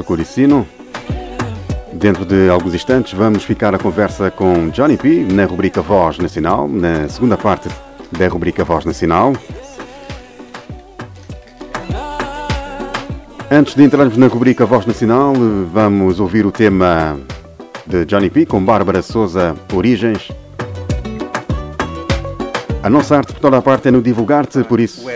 com Oricino. Dentro de alguns instantes vamos ficar a conversa com Johnny P na rubrica Voz Nacional, na segunda parte da rubrica Voz Nacional. Antes de entrarmos na rubrica Voz Nacional, vamos ouvir o tema de Johnny P com Bárbara Souza Origens. A nossa arte por toda a parte é no divulgar-te, por isso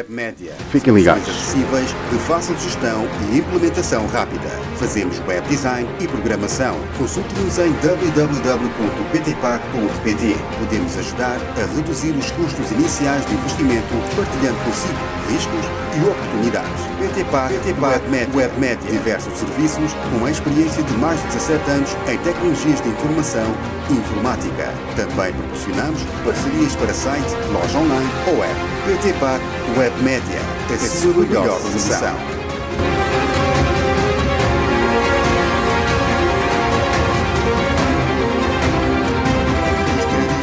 Webmédia. fiquem ligados. acessíveis, de fácil gestão e implementação rápida. Fazemos web design e programação. Consulte-nos em www.ptpac.pt. Podemos ajudar a reduzir os custos iniciais de investimento, partilhando consigo riscos e oportunidades. PTPAC, PTPAC Web, Webmédia. Diversos serviços com a experiência de mais de 17 anos em tecnologias de informação e informática. Também proporcionamos parcerias para site, loja online ou app. PTPAC Webmédia. A sua melhor solução.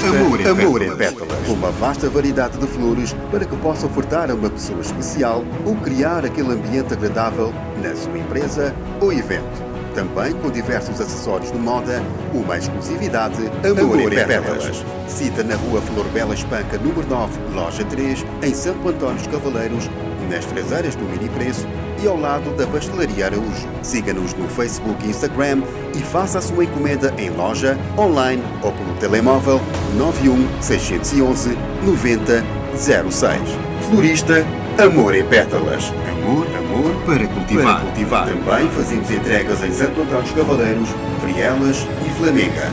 Amor, em, Amor em pétalas. Uma vasta variedade de flores para que possa ofertar a uma pessoa especial ou criar aquele ambiente agradável na sua empresa ou evento. Também com diversos acessórios de moda, uma exclusividade Amor, Amor em pétalas. Cita na rua Flor Bela Espanca, número 9, loja 3, em Santo Antônio dos Cavaleiros, nas traseiras do Mini Preço e ao lado da Pastelaria Araújo. Siga-nos no Facebook e Instagram e faça a sua encomenda em loja, online ou pelo telemóvel 91 611 9006. Florista Amor em Pétalas. Amor, amor para cultivar. Para cultivar. Também fazemos entregas em Santo Antônio dos Cavaleiros, Frielas e Flamenga.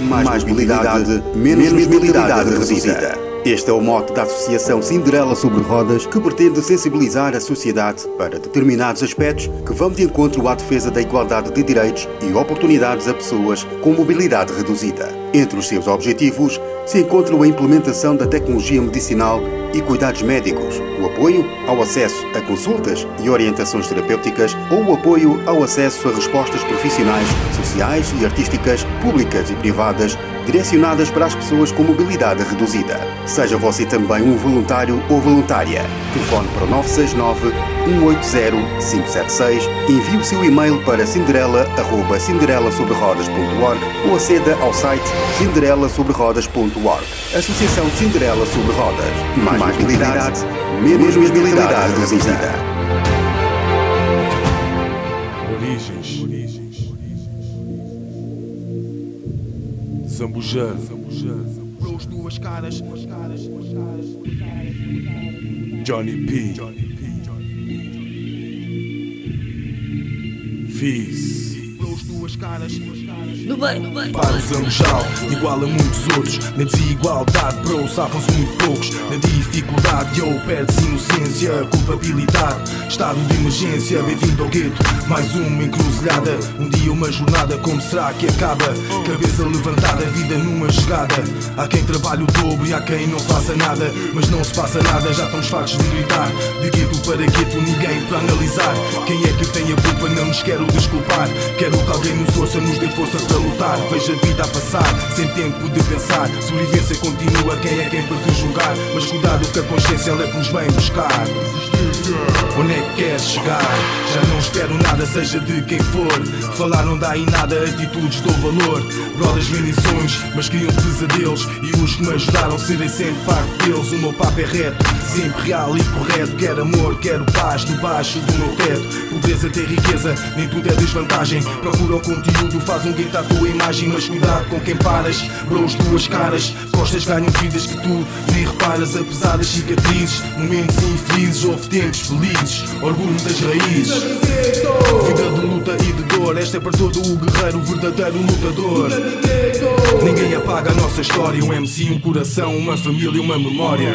Mais, Mais mobilidade, menos, menos mobilidade reduzida. Este é o mote da Associação Cinderela sobre Rodas, que pretende sensibilizar a sociedade para determinados aspectos que vão de encontro à defesa da igualdade de direitos e oportunidades a pessoas com mobilidade reduzida. Entre os seus objetivos se encontram a implementação da tecnologia medicinal e cuidados médicos, o apoio ao acesso a consultas e orientações terapêuticas ou o apoio ao acesso a respostas profissionais, sociais e artísticas, públicas e privadas, direcionadas para as pessoas com mobilidade reduzida. Seja você também um voluntário ou voluntária. Telefone para o 969 180 576, envie o seu e-mail para cinderela.cinderelasobrerodas.org ou aceda ao site cinderelasobrerodas.org. Associação Cinderela sobre Rodas. Mais, Mais mobilidade, menos mobilidade reduzida. Origens. Zambujar. Bros duas caras. Johnny P. Fizz. Bros duas caras. No bem, no bem. Para o Zambujal, igual a muitos outros. Na desigualdade, bro, safam-se muito poucos. Na dificuldade, yo, perde-se inocência, culpabilidade. Estado de emergência, bem-vindo ao gueto. Mais uma encruzilhada. Um dia, uma jornada, como será que acaba? Cabeça levantada, vida numa jogada. Há quem trabalhe o dobro e há quem não faça nada. Mas não se passa nada, já estamos fartos de gritar. De gueto para gueto, ninguém para analisar. Quem é que tem a culpa? Não nos quero desculpar. Quero que alguém nos ouça, nos dê força lutar. Veja a vida a passar, sem tempo de pensar. Sobrevivência continua, quem é quem para te julgar? Mas cuidado que a consciência ela é que nos vem buscar. Onde é que queres chegar? Já não espero nada, seja de quem for. Falar não dá em nada, atitudes dou valor. Brothers vendem sonhos, mas criam pesadelos. E os que me ajudaram serem sempre parte deles. O meu papo é reto, sempre real e correto. Quero amor, quero paz debaixo do meu teto. Pobreza tem riqueza, nem tudo é desvantagem. Procura o conteúdo, faz um gueto à tua imagem. Mas cuidado com quem paras, bros duas caras. Costas ganham vidas que tu nem reparas. Apesar das cicatrizes, momentos infelizes, houve tempos felizes. Orgulho das raízes. Vida de luta e de dor. Esta é para todo o guerreiro, o verdadeiro lutador. Ninguém apaga a nossa história. Um MC, um coração, uma família, uma memória.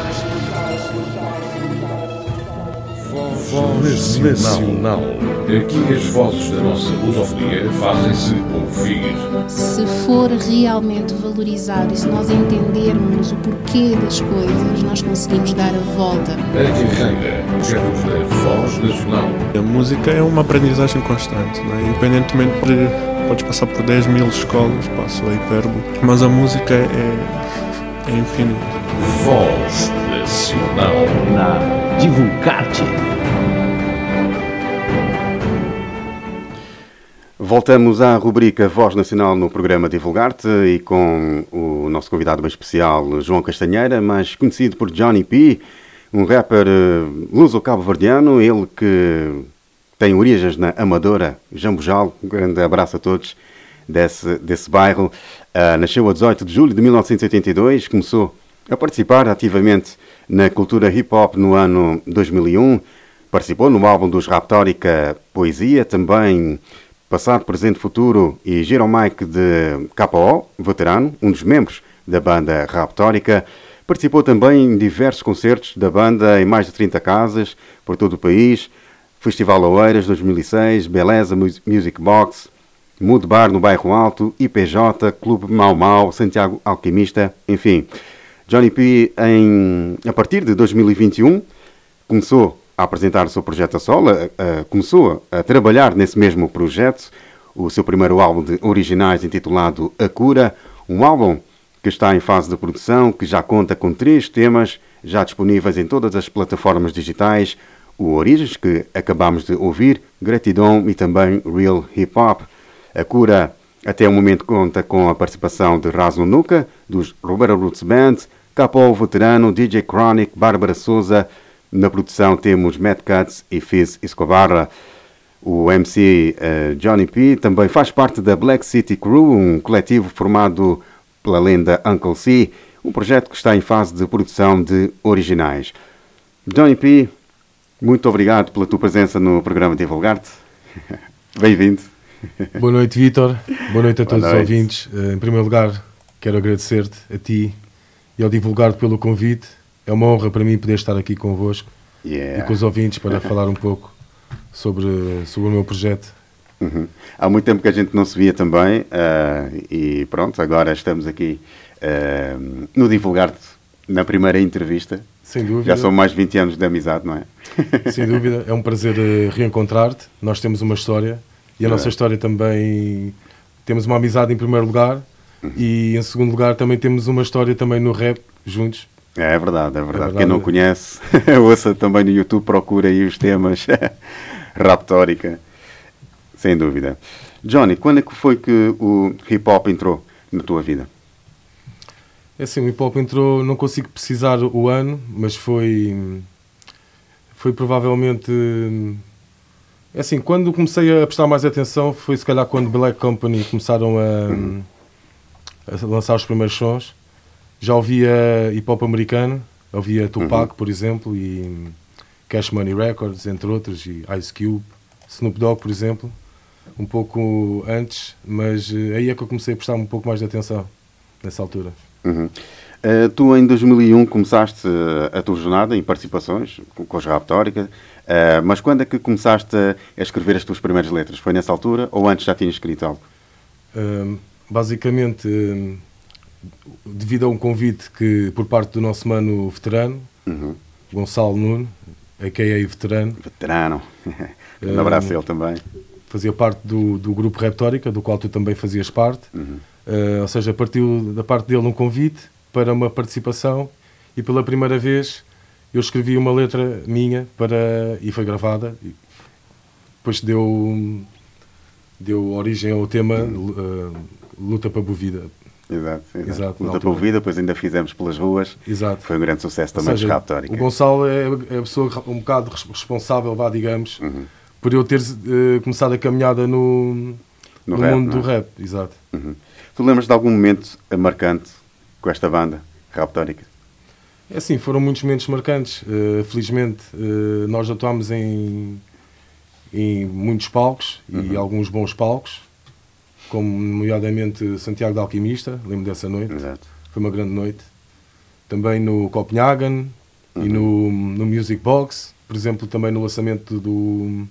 Voz Nacional. Aqui as vozes da nossa lusofonia fazem-se ouvir. Se for realmente valorizado e se nós entendermos o porquê das coisas, nós conseguimos dar a volta. A carreira, projetos da Voz Nacional. A música é uma aprendizagem constante, não é? independentemente de podes passar por 10 mil escolas, passo a hipérbole, mas a música é, é infinita. Voz Nacional. Na Divulgarte. Voltamos à rubrica Voz Nacional no programa Divulgar-te e com o nosso convidado bem especial, João Castanheira, mais conhecido por Johnny P, um rapper uh, luso-cabo-verdiano, ele que tem origens na Amadora, Jambojal. Um grande abraço a todos desse, desse bairro. Uh, nasceu a 18 de julho de 1982, começou a participar ativamente na cultura hip-hop no ano 2001, participou no álbum dos Raptórica Poesia, também Passado, Presente, Futuro e Giro Mike de KO, veterano, um dos membros da banda Raptórica. Participou também em diversos concertos da banda em mais de 30 casas por todo o país. Festival Oeiras 2006, Beleza Music Box, Mood Bar no Bairro Alto, IPJ, Clube Mau Mau, Santiago Alquimista, enfim. Johnny P, em, a partir de 2021, começou a apresentar o seu projeto a solo, começou a trabalhar nesse mesmo projeto, o seu primeiro álbum de originais intitulado A Cura, um álbum que está em fase de produção, que já conta com três temas já disponíveis em todas as plataformas digitais, o Origens, que acabamos de ouvir, Gratidão e também Real Hip Hop. A Cura até o momento conta com a participação de Raso Nuca, dos Roberto Roots Band, Capol Veterano, DJ Chronic, Bárbara Souza, na produção temos Matt Cuts e Fizz Escobar. O MC uh, eh, Johnny P também faz parte da Black City Crew, um coletivo formado pela lenda Uncle C, um projeto que está em fase de produção de originais. Johnny P, muito obrigado pela tua presença no programa Divulgar-te. Bem-vindo. Boa noite, Vitor. Boa noite a todos noite. os ouvintes. Eh, em primeiro lugar, quero agradecer-te, a ti e ao Divulgar-te pelo convite é uma honra para mim poder estar aqui convosco yeah. e com os ouvintes para falar um pouco sobre, sobre o meu projeto. Uhum. Há muito tempo que a gente não se via também uh, e pronto, agora estamos aqui uh, no Divulgar-te na primeira entrevista. Sem dúvida. Já são mais de 20 anos de amizade, não é? Sem dúvida, é um prazer uh, reencontrar-te. Nós temos uma história e a nossa história também temos uma amizade em primeiro lugar uhum. e em segundo lugar também temos uma história também no rap juntos é, é verdade, é verdade. É verdade. Quem não conhece, ouça também no YouTube, procura aí os temas Raptórica, sem dúvida. Johnny, quando é que foi que o hip hop entrou na tua vida? É assim, o hip hop entrou, não consigo precisar o ano, mas foi. Foi provavelmente. É assim, quando comecei a prestar mais atenção foi se calhar quando Black Company começaram a, uhum. a lançar os primeiros sons já ouvia hip hop americano, ouvia Tupac, uhum. por exemplo, e Cash Money Records, entre outros, e Ice Cube, Snoop Dogg, por exemplo, um pouco antes, mas uh, aí é que eu comecei a prestar um pouco mais de atenção, nessa altura. Uhum. Uh, tu, em 2001, começaste uh, a tua jornada em participações com, com os Raptórica, mas quando é que começaste a, a, escrever as tuas primeiras letras? Foi nessa altura ou antes já tinhas escrito algo? basicamente devido a um convite que por parte do nosso mano veterano, uhum. Gonçalo Nuno, a.k.a. veterano. Veterano. um abraço a ele também. Fazia parte do, do grupo Reptórica, do qual tu também fazias parte. Uhum. Uh, ou seja, partiu da parte dele um convite para uma participação e pela primeira vez eu escrevi uma letra minha para e foi gravada. E depois deu deu origem ao tema uh, Luta para a Boa Vida, Exato, exato. exato Luta pela vida, depois ainda fizemos pelas ruas. Exato. Foi um grande sucesso também seja, Raptórica. O Gonçalo é, é a pessoa um bocado responsável, vá, digamos, uhum. por eu ter uh, começado a caminhada no, no, no rap, mundo é? do rap. Exato. Uhum. Tu lembras de algum momento marcante com esta banda, Raptórica? É assim, foram muitos momentos marcantes. Uh, felizmente, uh, nós atuámos em, em muitos palcos uhum. e alguns bons palcos. Como nomeadamente Santiago da Alquimista, lembro dessa noite. Exato. Foi uma grande noite. Também no Copenhagen uhum. e no, no Music Box, por exemplo, também no lançamento do,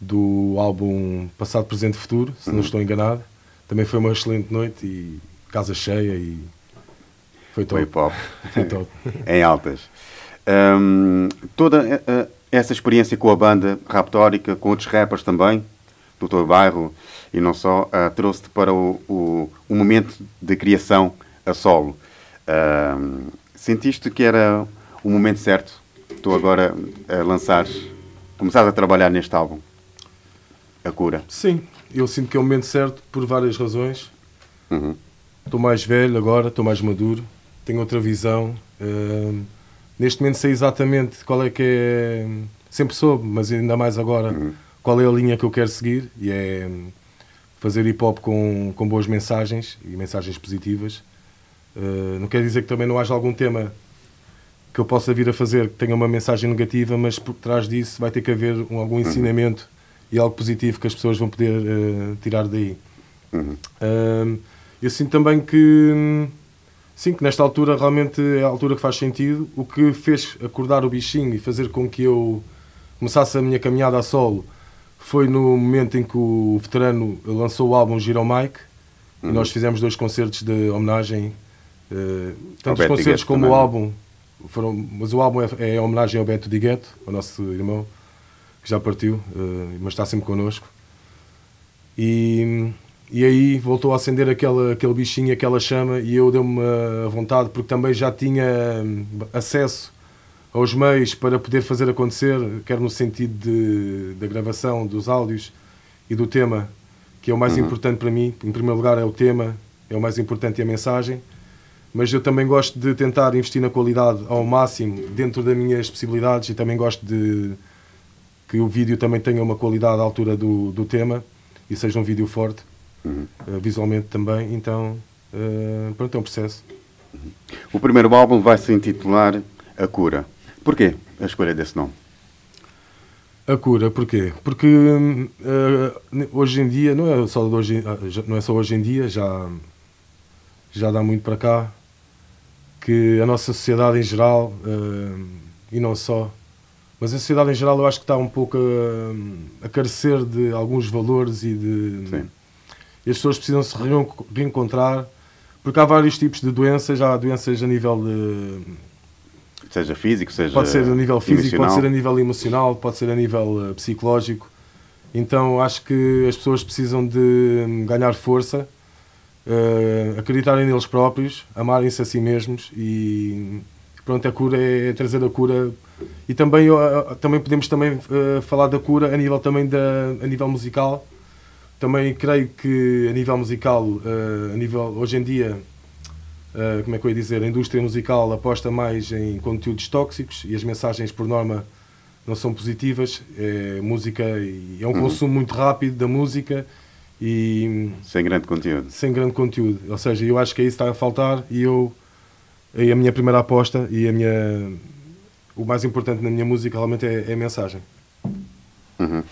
do álbum Passado, Presente e Futuro, se uhum. não estou enganado. Também foi uma excelente noite e casa cheia e foi top. Foi pop. Foi top. em altas. Um, toda uh, essa experiência com a banda Raptórica, com outros rappers também, do teu bairro e não só, uh, trouxe-te para o, o, o, momento de criação a solo. Uh, sentiste que era o momento certo? Tu agora a lançar, começares a trabalhar neste álbum, A Cura? Sim, eu sinto que é o momento certo por várias razões. Uhum. Estou mais velho agora, estou mais maduro, tenho outra visão. Uh, neste momento sei exatamente qual é que é. Sempre soube, mas ainda mais agora, uhum. Qual é a linha que eu quero seguir e é fazer hip hop com, com boas mensagens e mensagens positivas. Uh, não quer dizer que também não haja algum tema que eu possa vir a fazer que tenha uma mensagem negativa, mas por trás disso vai ter que haver um, algum uhum. ensinamento uhum. e algo positivo que as pessoas vão poder uh, tirar daí. Uhum. Uh, eu sinto também que sim, que nesta altura realmente é a altura que faz sentido. O que fez acordar o bichinho e fazer com que eu começasse a minha caminhada a solo foi no momento em que o veterano lançou o álbum Giro Mike uhum. e nós fizemos dois concertos de homenagem, uh, tanto os concertos como também. o álbum. Foram, mas o álbum é, é homenagem ao Beto Di Ghetto, ao nosso irmão, que já partiu, uh, mas está sempre connosco. E e aí voltou a acender aquele, aquele bichinho, aquela chama, e eu deu-me a vontade, porque também já tinha hum, acesso aos meios para poder fazer acontecer, quer no sentido de, da gravação dos áudios e do tema, que é o mais uhum. importante para mim. Em primeiro lugar, é o tema, é o mais importante e a mensagem. Mas eu também gosto de tentar investir na qualidade ao máximo, dentro das minhas possibilidades, e também gosto de que o vídeo também tenha uma qualidade à altura do, do tema e seja um vídeo forte uhum. uh, visualmente também, então uh, pronto, é um processo. Uhum. O primeiro álbum vai se intitular A Cura. Porquê a escolha desse nome? A cura, porquê? Porque uh, hoje em dia, não é, só hoje, não é só hoje em dia, já, já dá muito para cá, que a nossa sociedade em geral, uh, e não só, mas a sociedade em geral eu acho que está um pouco a, a carecer de alguns valores e de, Sim e as pessoas precisam se reencontrar, porque há vários tipos de doenças, há doenças a nível de. Seja físico, seja. Pode ser a nível físico, emocional. pode ser a nível emocional, pode ser a nível uh, psicológico. Então acho que as pessoas precisam de hum, ganhar força, uh, acreditarem neles próprios, amarem-se a si mesmos e pronto, a cura é, é trazer a cura e também, uh, também podemos também uh, falar da cura a nível também da, a nível musical também creio que a nível musical, a nível, hoje em dia, uh, como é que eu ia dizer, a indústria musical aposta mais em conteúdos tóxicos e as mensagens por norma não são positivas. É música e é um uhum. consumo muito rápido da música e sem grande conteúdo. Sem grande conteúdo. Ou seja, eu acho que aí está a faltar e eu é a minha primeira aposta e a minha o mais importante na minha música realmente é, é a mensagem. Uhum.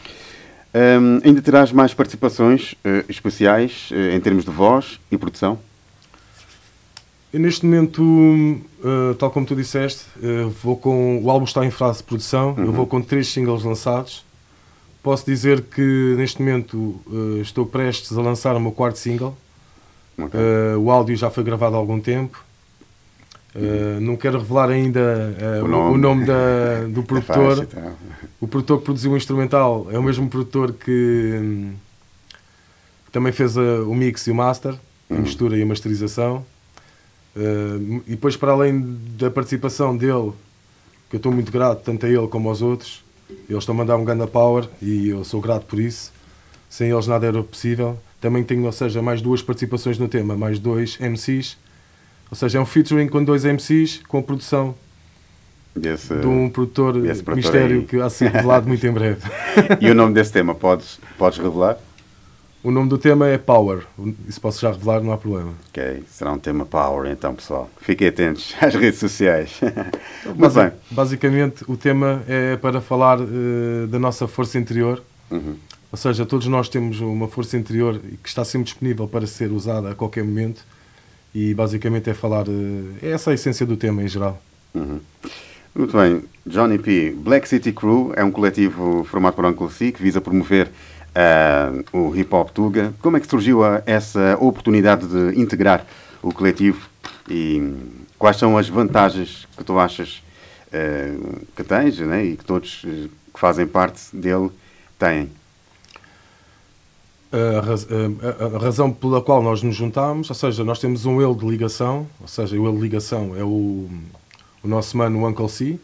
Um, ainda terás mais participações uh, especiais uh, em termos de voz e produção? Eu, neste momento, uh, tal como tu disseste, vou com o álbum está em fase de produção. Uhum. Eu vou com três singles lançados. Posso dizer que neste momento estou prestes a lançar o meu quarto single. Okay. o áudio já foi gravado há algum tempo. Uh, não quero revelar ainda uh, o nome, o nome da, do é produtor. Então. O produtor que produziu o instrumental é o mesmo produtor que, hum, também fez uh, o mix e o master, a uhum. mistura e a masterização. E depois, para além da participação dele, que eu estou muito grato, tanto a ele como aos outros, eles estão a mandar um grande power e eu sou grato por isso. Sem eles nada era possível. Também tenho, ou seja, mais duas participações no tema, mais dois MCs ou seja, é um featuring com dois MCs, com a produção desse, de um produtor mistério aí. que há ser revelado muito em breve. e o nome desse tema, podes, podes revelar? O nome do tema é Power. Isso posso já revelar, não há problema. Ok, será um tema Power então, pessoal. Fiquem atentos às redes sociais. Muito bem. Basicamente, o tema é para falar uh, da nossa força interior, uhum. Ou seja, todos nós temos uma força interior que está sempre disponível para ser usada a qualquer momento e basicamente é falar. É essa a essência do tema em geral. Uhum. Muito bem. Johnny P. Black City Crew é um coletivo formado por Uncle C que visa promover uh, o hip hop Tuga. Como é que surgiu a, essa oportunidade de integrar o coletivo e quais são as vantagens que tu achas uh, que tens né, e que todos que fazem parte dele têm? A, raz a, razão pela qual nós nos juntámos, ou seja, nós temos um ele de ligação, ou seja, o ele de ligação é o, o nosso mano Uncle C,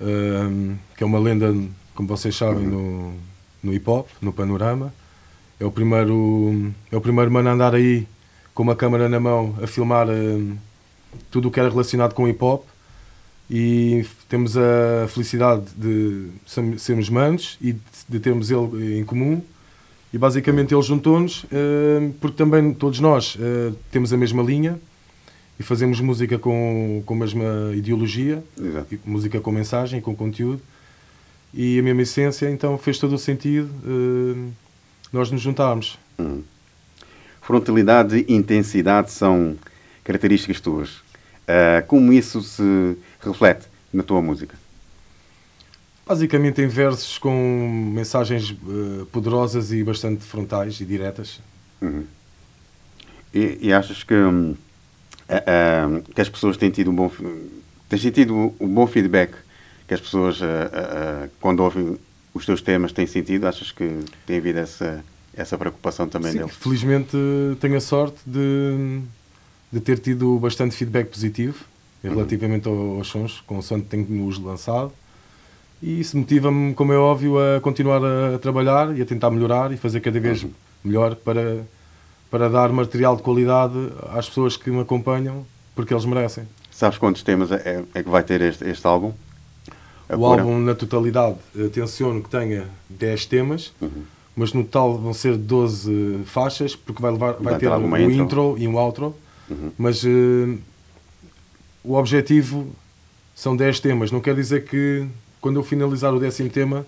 um, que é uma lenda, como vocês sabem, no, no hip hop, no panorama. É o primeiro, é o primeiro mano a andar aí com uma câmera na mão a filmar um, tudo o que era relacionado com hip hop. E temos a felicidade de sermos manos e de termos ele em comum. E basicamente ele juntou-nos uh, porque também todos nós uh, temos a mesma linha e fazemos música com, com a mesma ideologia, Exato. música com mensagem, com conteúdo e a mesma essência, então fez todo o sentido uh, nós nos juntarmos. Hum. Frontalidade e intensidade são características tuas. Uh, como isso se reflete na tua música? Basicamente em versos com mensagens uh, poderosas e bastante frontais e diretas. Uhum. E, e, achas que, um, uh, que as pessoas têm tido um bom têm sentido um bom feedback que as pessoas quando ouvem os teus temas têm sentido? Achas que tem havido essa essa preocupação também Sim, deles? Felizmente tenho a sorte de, de ter tido bastante feedback positivo relativamente uhum. aos sons, com o som que tenho-nos lançado. E isso motiva-me, como é óbvio, a continuar a trabalhar e a tentar melhorar e fazer cada vez uhum. melhor para, para dar material de qualidade às pessoas que me acompanham, porque eles merecem. Sabes quantos temas é, é que vai ter este, este álbum? O álbum, na totalidade, tenciono que tenha 10 temas, uhum. mas no total vão ser 12 faixas, porque vai, levar, vai, vai ter um intro. intro. e um outro. Uhum. Mas uh, o objetivo são 10 temas. Não quer dizer que quando eu finalizar o décimo tema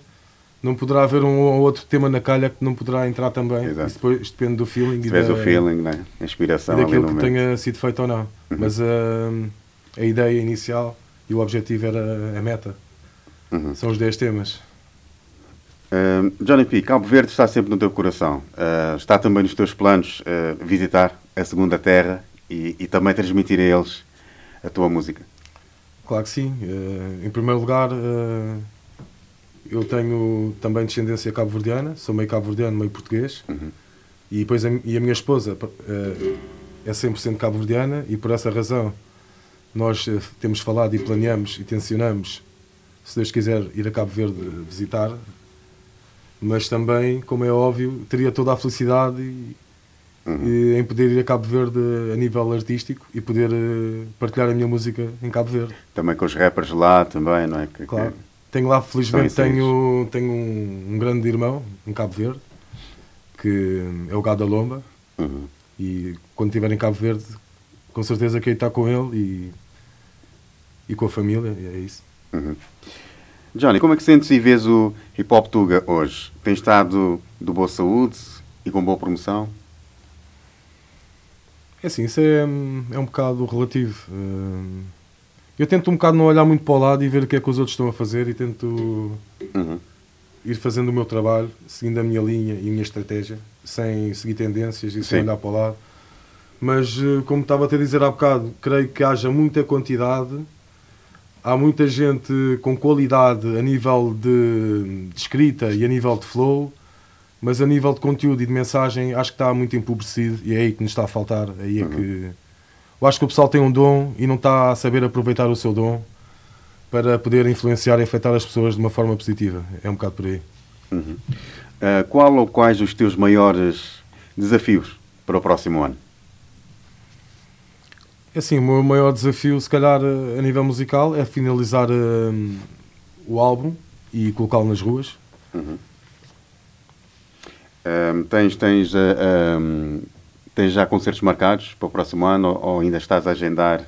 não poderá haver um ou outro tema na calha que não poderá entrar também. Exato. Isso depois depende do feeling. Se tiveres o feeling, né? a inspiração. E daquilo que momento. tenha sido feito ou não. Uhum. Mas uh, a ideia inicial e o objetivo era a meta. Uhum. São os 10 temas. Uh, Johnny P, Cabo Verde está sempre no teu coração. Uh, está também nos teus planos visitar a Segunda Terra e, e também transmitir a eles a tua música? Claro que sim. Uh, em primeiro lugar, uh, eu tenho também descendência cabo-verdiana, sou meio cabo-verdiano, meio português. Uhum. E, depois a, e a minha esposa uh, é 100% cabo-verdiana e por essa razão nós temos falado e planeamos e tensionamos, se Deus quiser, ir a Cabo Verde visitar. Mas também, como é óbvio, teria toda a felicidade e, uhum. em poder ir a Cabo Verde a nível artístico e poder uh, partilhar a minha música em Cabo Verde. Também com os rappers lá também, não é? Que, claro. Que tenho lá, felizmente, tenho, tenho um, um, grande irmão em Cabo Verde, que é o Gado Lomba, uhum. e quando estiver em Cabo Verde, com certeza que está com ele e, e com a família, e é isso. Uhum. Johnny, como é que sentes e vês o Hip Hop Tuga hoje? Tem estado de boa saúde e com boa promoção? É assim, isso é, é um bocado relativo. Eu tento um bocado não olhar muito para o lado e ver o que é que os outros estão a fazer e tento uhum. ir fazendo o meu trabalho, seguindo a minha linha e a minha estratégia, sem seguir tendências e sem olhar para o lado. Mas, eh, como estava a te dizer há bocado, creio que haja muita quantidade, há muita gente com qualidade a nível de, de escrita e a nível de flow, mas a nível de conteúdo e de mensagem acho que está muito empobrecido e é aí que nos está a faltar. Aí é uhum. que eu acho que o pessoal tem um dom e não está a saber aproveitar o seu dom para poder influenciar e afetar as pessoas de uma forma positiva. É um bocado por aí. Uhum. Uh, qual ou quais os teus maiores desafios para o próximo ano? É assim, o meu maior desafio, se calhar, a nível musical, é finalizar uh, o álbum e colocá-lo nas ruas. Uhum. Um, tens, tens, uh, um, tens já concertos marcados para o próximo ano ou, ou ainda estás a agendar?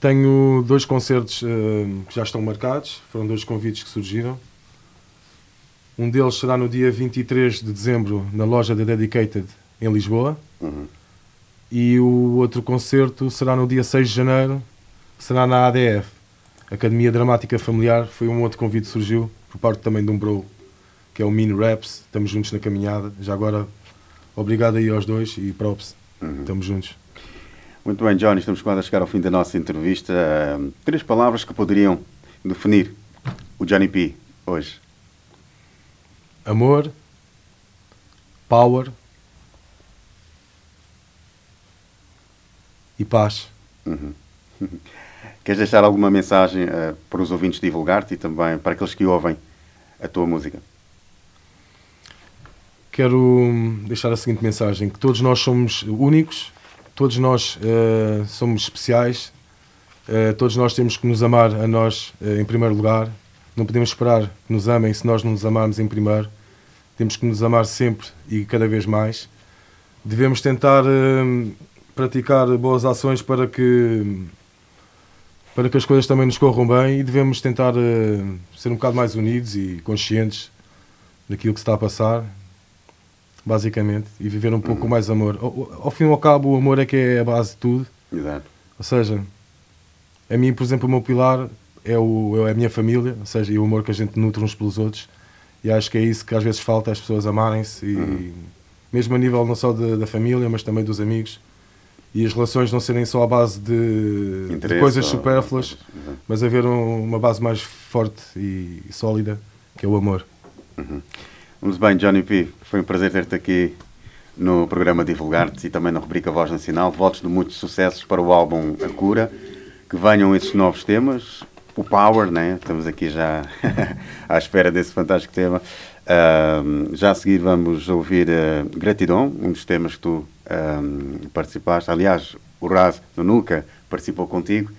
Tenho dois concertos uh, que já estão marcados, foram dois convites que surgiram. Um deles será no dia 23 de dezembro na loja da Dedicated em Lisboa. Uhum. E o outro concerto será no dia 6 de janeiro, será na ADF. Academia Dramática Familiar. Foi um outro convite que surgiu por parte também de um bro, que é o Mini Raps. Estamos juntos na caminhada. Já agora, obrigado aí aos dois e props. Uhum. Estamos juntos. Muito bem, Johnny, estamos quase a chegar ao fim da nossa entrevista. Uh, três palavras que poderiam definir o Johnny P hoje. Amor, power e paz. Uhum. Queres deixar alguma mensagem uh, para os ouvintes divulgar-te e também para aqueles que ouvem a tua música? Quero hum, deixar a seguinte mensagem: que todos nós somos únicos, todos nós uh, somos especiais, uh, todos nós temos que nos amar a nós em primeiro lugar. Não podemos esperar que nos amem se nós não nos amarmos em primeiro. Temos que nos amar sempre e cada vez mais. Devemos tentar hum, praticar boas ações para que para que as coisas também nos corram bem e devemos tentar uh, ser um bocado mais unidos e conscientes daquilo que se está a passar, basicamente, e viver um pouco Uhum. mais amor. Ao, ao fim e ao cabo, o amor é que é a base de tudo. Exato. Ou seja, a mim, por exemplo, o meu pilar é, o, é a minha família, ou seja, e o amor que a gente nutre uns pelos outros. E acho que é isso que às vezes falta, as pessoas amarem-se, e Uhum. mesmo a nível não só da, da família, mas também dos amigos. E as relações não serem só à base de, de coisas ou- supérfluas, Uhum. mas haver um- uma base mais forte e sólida, que é o amor. Uhum. Vamos bem, Johnny P. Foi um prazer ter-te aqui no programa Divulgar-te e também na rubrica Voz Nacional. Votos de muitos sucessos para o álbum A Cura. Que venham esses novos temas. O Power, né? Estamos aqui já à espera desse fantástico tema. Ahm, já a seguir vamos ouvir eh, Gratidão, um dos temas que tu ahm, participaste. Aliás, o Raz do participou contigo.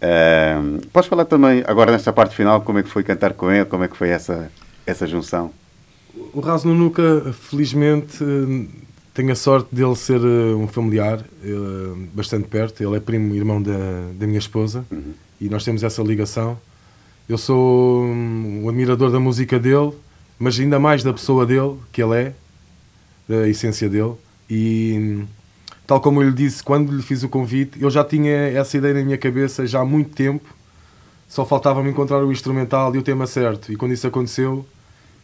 Ahm, podes falar também, agora nesta parte final, como é que foi cantar com ele, como é que foi essa, essa junção? O Raso Nunuca, felizmente, eh, tenho a sorte dele ser eh, um familiar eh, bastante perto. Ele é primo e irmão da, da minha esposa e nós temos essa ligação. Eu sou hum, um admirador da música dele, mas ainda mais da pessoa dele, que ele é, da essência dele. E tal como eu lhe disse, quando lhe fiz o convite, eu já tinha essa ideia na minha cabeça já há muito tempo. Só faltava-me encontrar o instrumental e o tema certo. E quando isso aconteceu,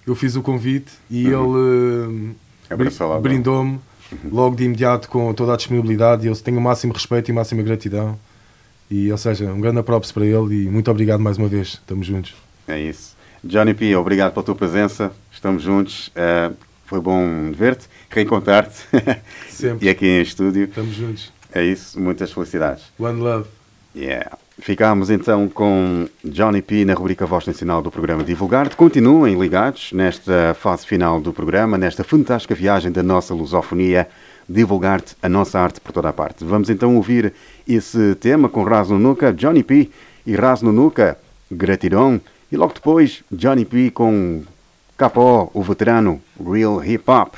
eu fiz o convite e ele eh, Abraçou logo. brindou-me logo de imediato com toda a disponibilidade e eu tenho o máximo respeito e máxima gratidão. E, ou seja, um grande props para ele e muito obrigado mais uma vez. Estamos juntos. É isso. Johnny P, obrigado pela tua presença. Estamos juntos. Eh, foi bom ver-te, reencontrar-te. Sempre. e aqui em estúdio. Estamos juntos. É isso. Muitas felicidades. One love. Yeah. Ficámos então com Johnny P na rubrica Voz Nacional do programa Divulgar. Continuem ligados nesta fase final do programa, nesta fantástica viagem da nossa lusofonia, divulgar-te a nossa arte por toda a parte. Vamos então ouvir esse tema com Raz Nunuca, Johnny P e Raz Nunuca, Gratidão. E logo depois, Johnny P com Capó, o veterano Real Hip Hop.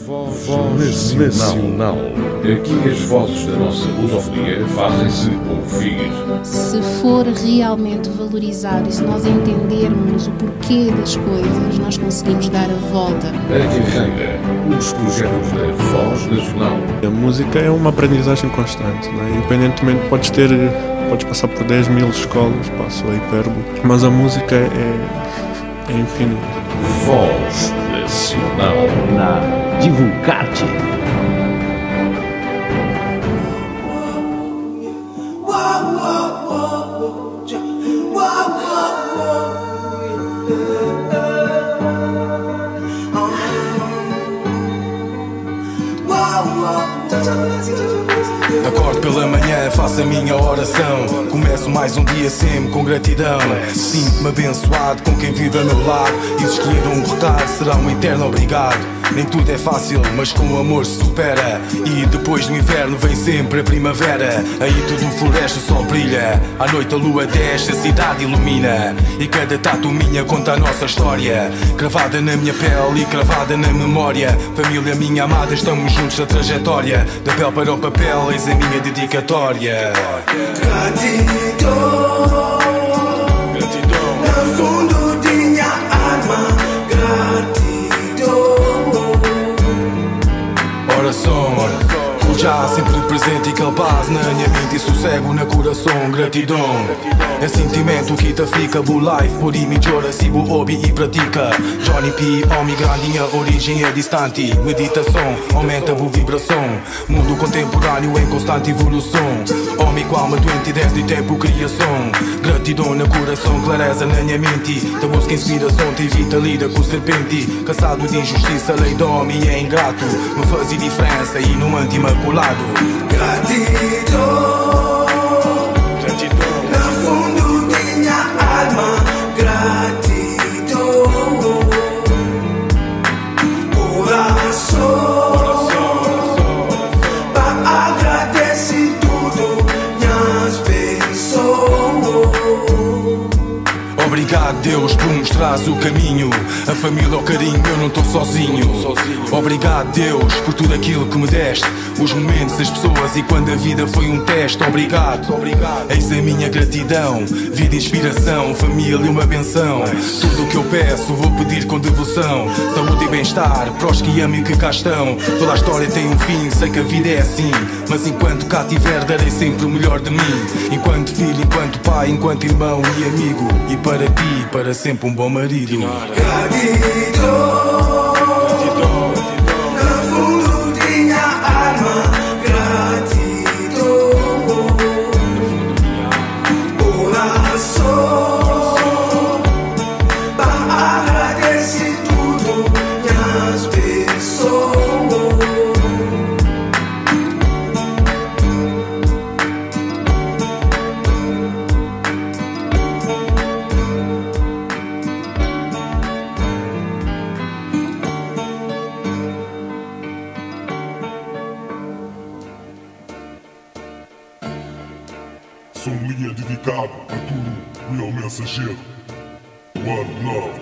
Voz Nacional. Aqui as vozes da nossa lusofonia fazem-se ouvir. Se for realmente valorizado e se nós entendermos o porquê das coisas, nós conseguimos dar a volta. A carreira, os projetos da Voz Nacional. A música é uma aprendizagem constante, não é? independentemente, podes ter, podes passar por 10 mil escolas, passo a hipérbole, mas a música é, é infinita. Voz Nacional. Na Divulgar-te. Acordo pela manhã, faço a minha oração. Começo mais um dia sempre com gratidão. Sinto-me abençoado com quem vive a meu lado. E se escolher um recado, será um eterno obrigado. Nem tudo é fácil, mas com o amor se supera. E depois do inverno vem sempre a primavera. Aí tudo floresce, o sol brilha. À noite a lua desce, a cidade ilumina. E cada tatu minha conta a nossa história. Cravada na minha pele e cravada na memória. Família minha amada, estamos juntos na trajetória. Da pele para o papel, eis a minha dedicatória. Gratidão. E sossego na coração, gratidão. É sentimento que te fica bu life, por melhora se bu hobby e pratica. Johnny P, homem grandinha, origem é distante. Meditação, aumenta bu vibração. Mundo contemporâneo em constante evolução. Homem com alma doente desde tempo criação. Gratidão no coração, clareza na minha mente. Te busca inspiração, te evita lida com serpente. Caçado de injustiça, lei do homem é ingrato. Me faz diferença e no manto imaculado. Gratidão. Deus por mostrares o caminho. A família, o carinho, eu não estou sozinho. Obrigado Deus por tudo aquilo que me deste. Os momentos, as pessoas e quando a vida foi um teste. Obrigado, eis a minha gratidão Vida, inspiração, família, uma benção. Tudo o que eu peço vou pedir com devoção. Saúde e bem-estar, pros que amam e que cá estão. Toda a história tem um fim, sei que a vida é assim. Mas enquanto cá tiver darei sempre o melhor de mim. Enquanto filho, enquanto pai, enquanto irmão e amigo. E para ti, para sempre um bom marido mensageiro. One love.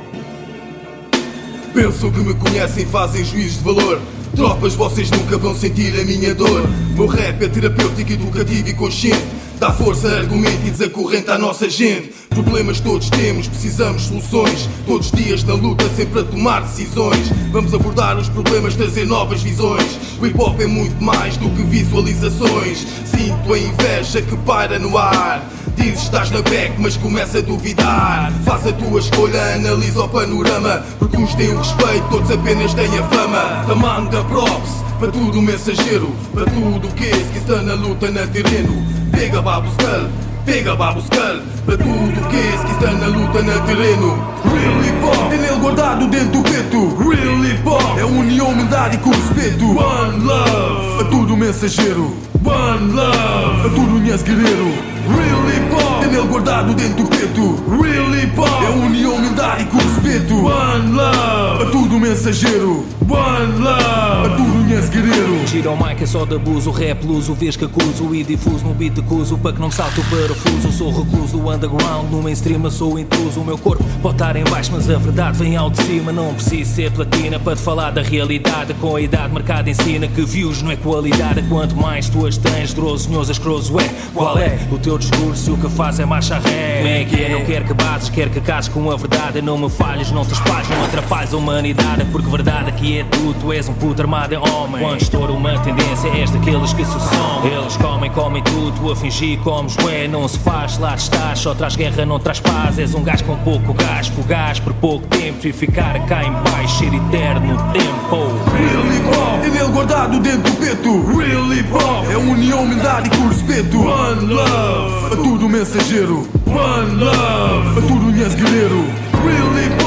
Pensam que me conhecem, fazem juízo de valor. Tropas, vocês nunca vão sentir a minha dor. Meu rap é terapêutico, educativo e consciente. Dá força, argumento e desacorrenta à nossa gente. Problemas todos temos, precisamos soluções. Todos os dias na luta, sempre a tomar decisões. Vamos abordar os problemas, trazer novas visões. O hip hop é muito mais do que visualizações. Sinto a inveja que paira no ar. Dizes estás na back, mas começa a duvidar. Faz a tua escolha, analisa o panorama. Porque uns têm o respeito, todos apenas têm a fama. Tamanho da props, para tudo mensageiro. Para tudo que esse que está na luta na terreno. Pega Babu Skull, pega Babu Skull. Para tudo que esse que está na luta na terreno. Real hip hop, tem ele guardado dentro do peito. Real hip hop, é união, humildade com respeito. One love, a tudo mensageiro. One love, a tudo unhas guerreiro. Real hip ele guardado dentro do peito. Real hip hop, é união, humildade com respeito. One love, a tudo mensageiro. One love, a tudo unhas guerreiro. Gira o mic é só de abuso, rap luso, vês que acuso e difuso no beat de cuso para que não me salte o parafuso. Sou recluso underground, no mainstream sou intruso. O meu corpo pode estar em baixo, mas a verdade vem ao de cima. Não preciso ser platina para te falar da realidade. Com a idade marcada ensina que views não é qualidade. Quanto mais tuas tens, droso, nhosas, croso é. Qual é o teu discurso e o que faz é marcha ré? Como é que é? Não quero que bases, quero que cases com a verdade. Não me falhes, não te espalhes, não atrapalhes a humanidade. Porque verdade aqui é tu, tu és um puto armado é homem. Quando estoura uma tendência, és daqueles que se são. Eles comem, comem tudo, tu a fingir comes ué. Não se faz, lá estás, só traz guerra, não traz paz. És um gajo com pouco gás, fugaz por pouco tempo. E ficar cá em baixo, ser eterno tempo. Real hip hop, tem ele guardado dentro do peito. Real hip hop, é união, humildade com respeito. One love, a tudo mensageiro. One love, a tudo unhas guerreiro. Real hip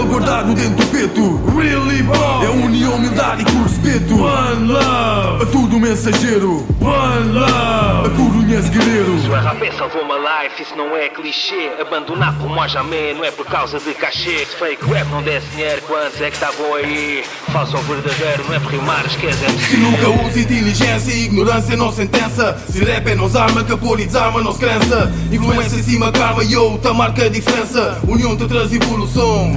ele guardado dentro do peito. Real hip hop, é união, humildade com respeito. One love, a tudo mensageiro. One love, a tudo unhas guerreiro. Isso é rapé, salvou uma life, isso não é clichê. Abandonar por moi jamais, não é por causa de cachê. Se fake rap não desse dinheiro, quantos é que estavam aí? Falso ou verdadeiro, não é por rimar, esquece Se nunca usa inteligência e ignorância não sentença Se rap é nos arma, capor e desarma não se crença Influência em cima, karma e outra marca a diferença União te traz evolução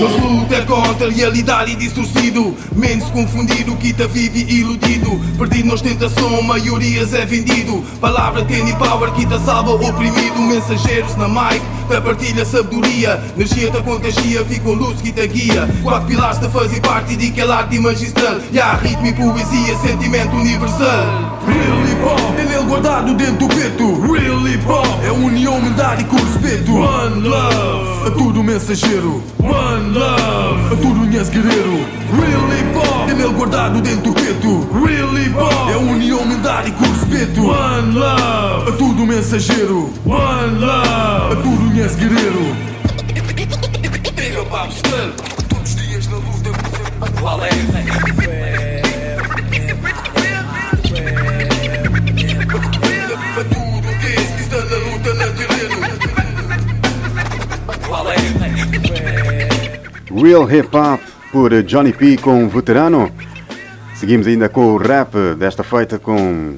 Nosso luta contra a realidade distorcido. Mente-se confundido, que tá vive iludido. Perdido na ostentação, maiorias é vendido. Palavra tem power que te salva oprimido. Mensageiros na mic, da partilha sabedoria. Energia te contagia, fica luz que te guia. Quatro pilares te fazem parte de aquela arte magistral. E há ritmo e poesia, sentimento universal. Real hip hop, tem ele guardado dentro do peito Real hip hop, é união, humildade com respeito One love, a tudo mensageiro. One love, a tudo nhas guerreiro. Real hip hop, ele guardado dentro do peito Real hip hop, é união, humildade com respeito. One love, a tudo mensageiro. One love, a tudo nhas guerreiro todos os dias na luta Qual é? Para tudo que está na luta na terreno Qual é? Real Hip Hop por Johnny P com Veterano. Seguimos ainda com o rap desta feita com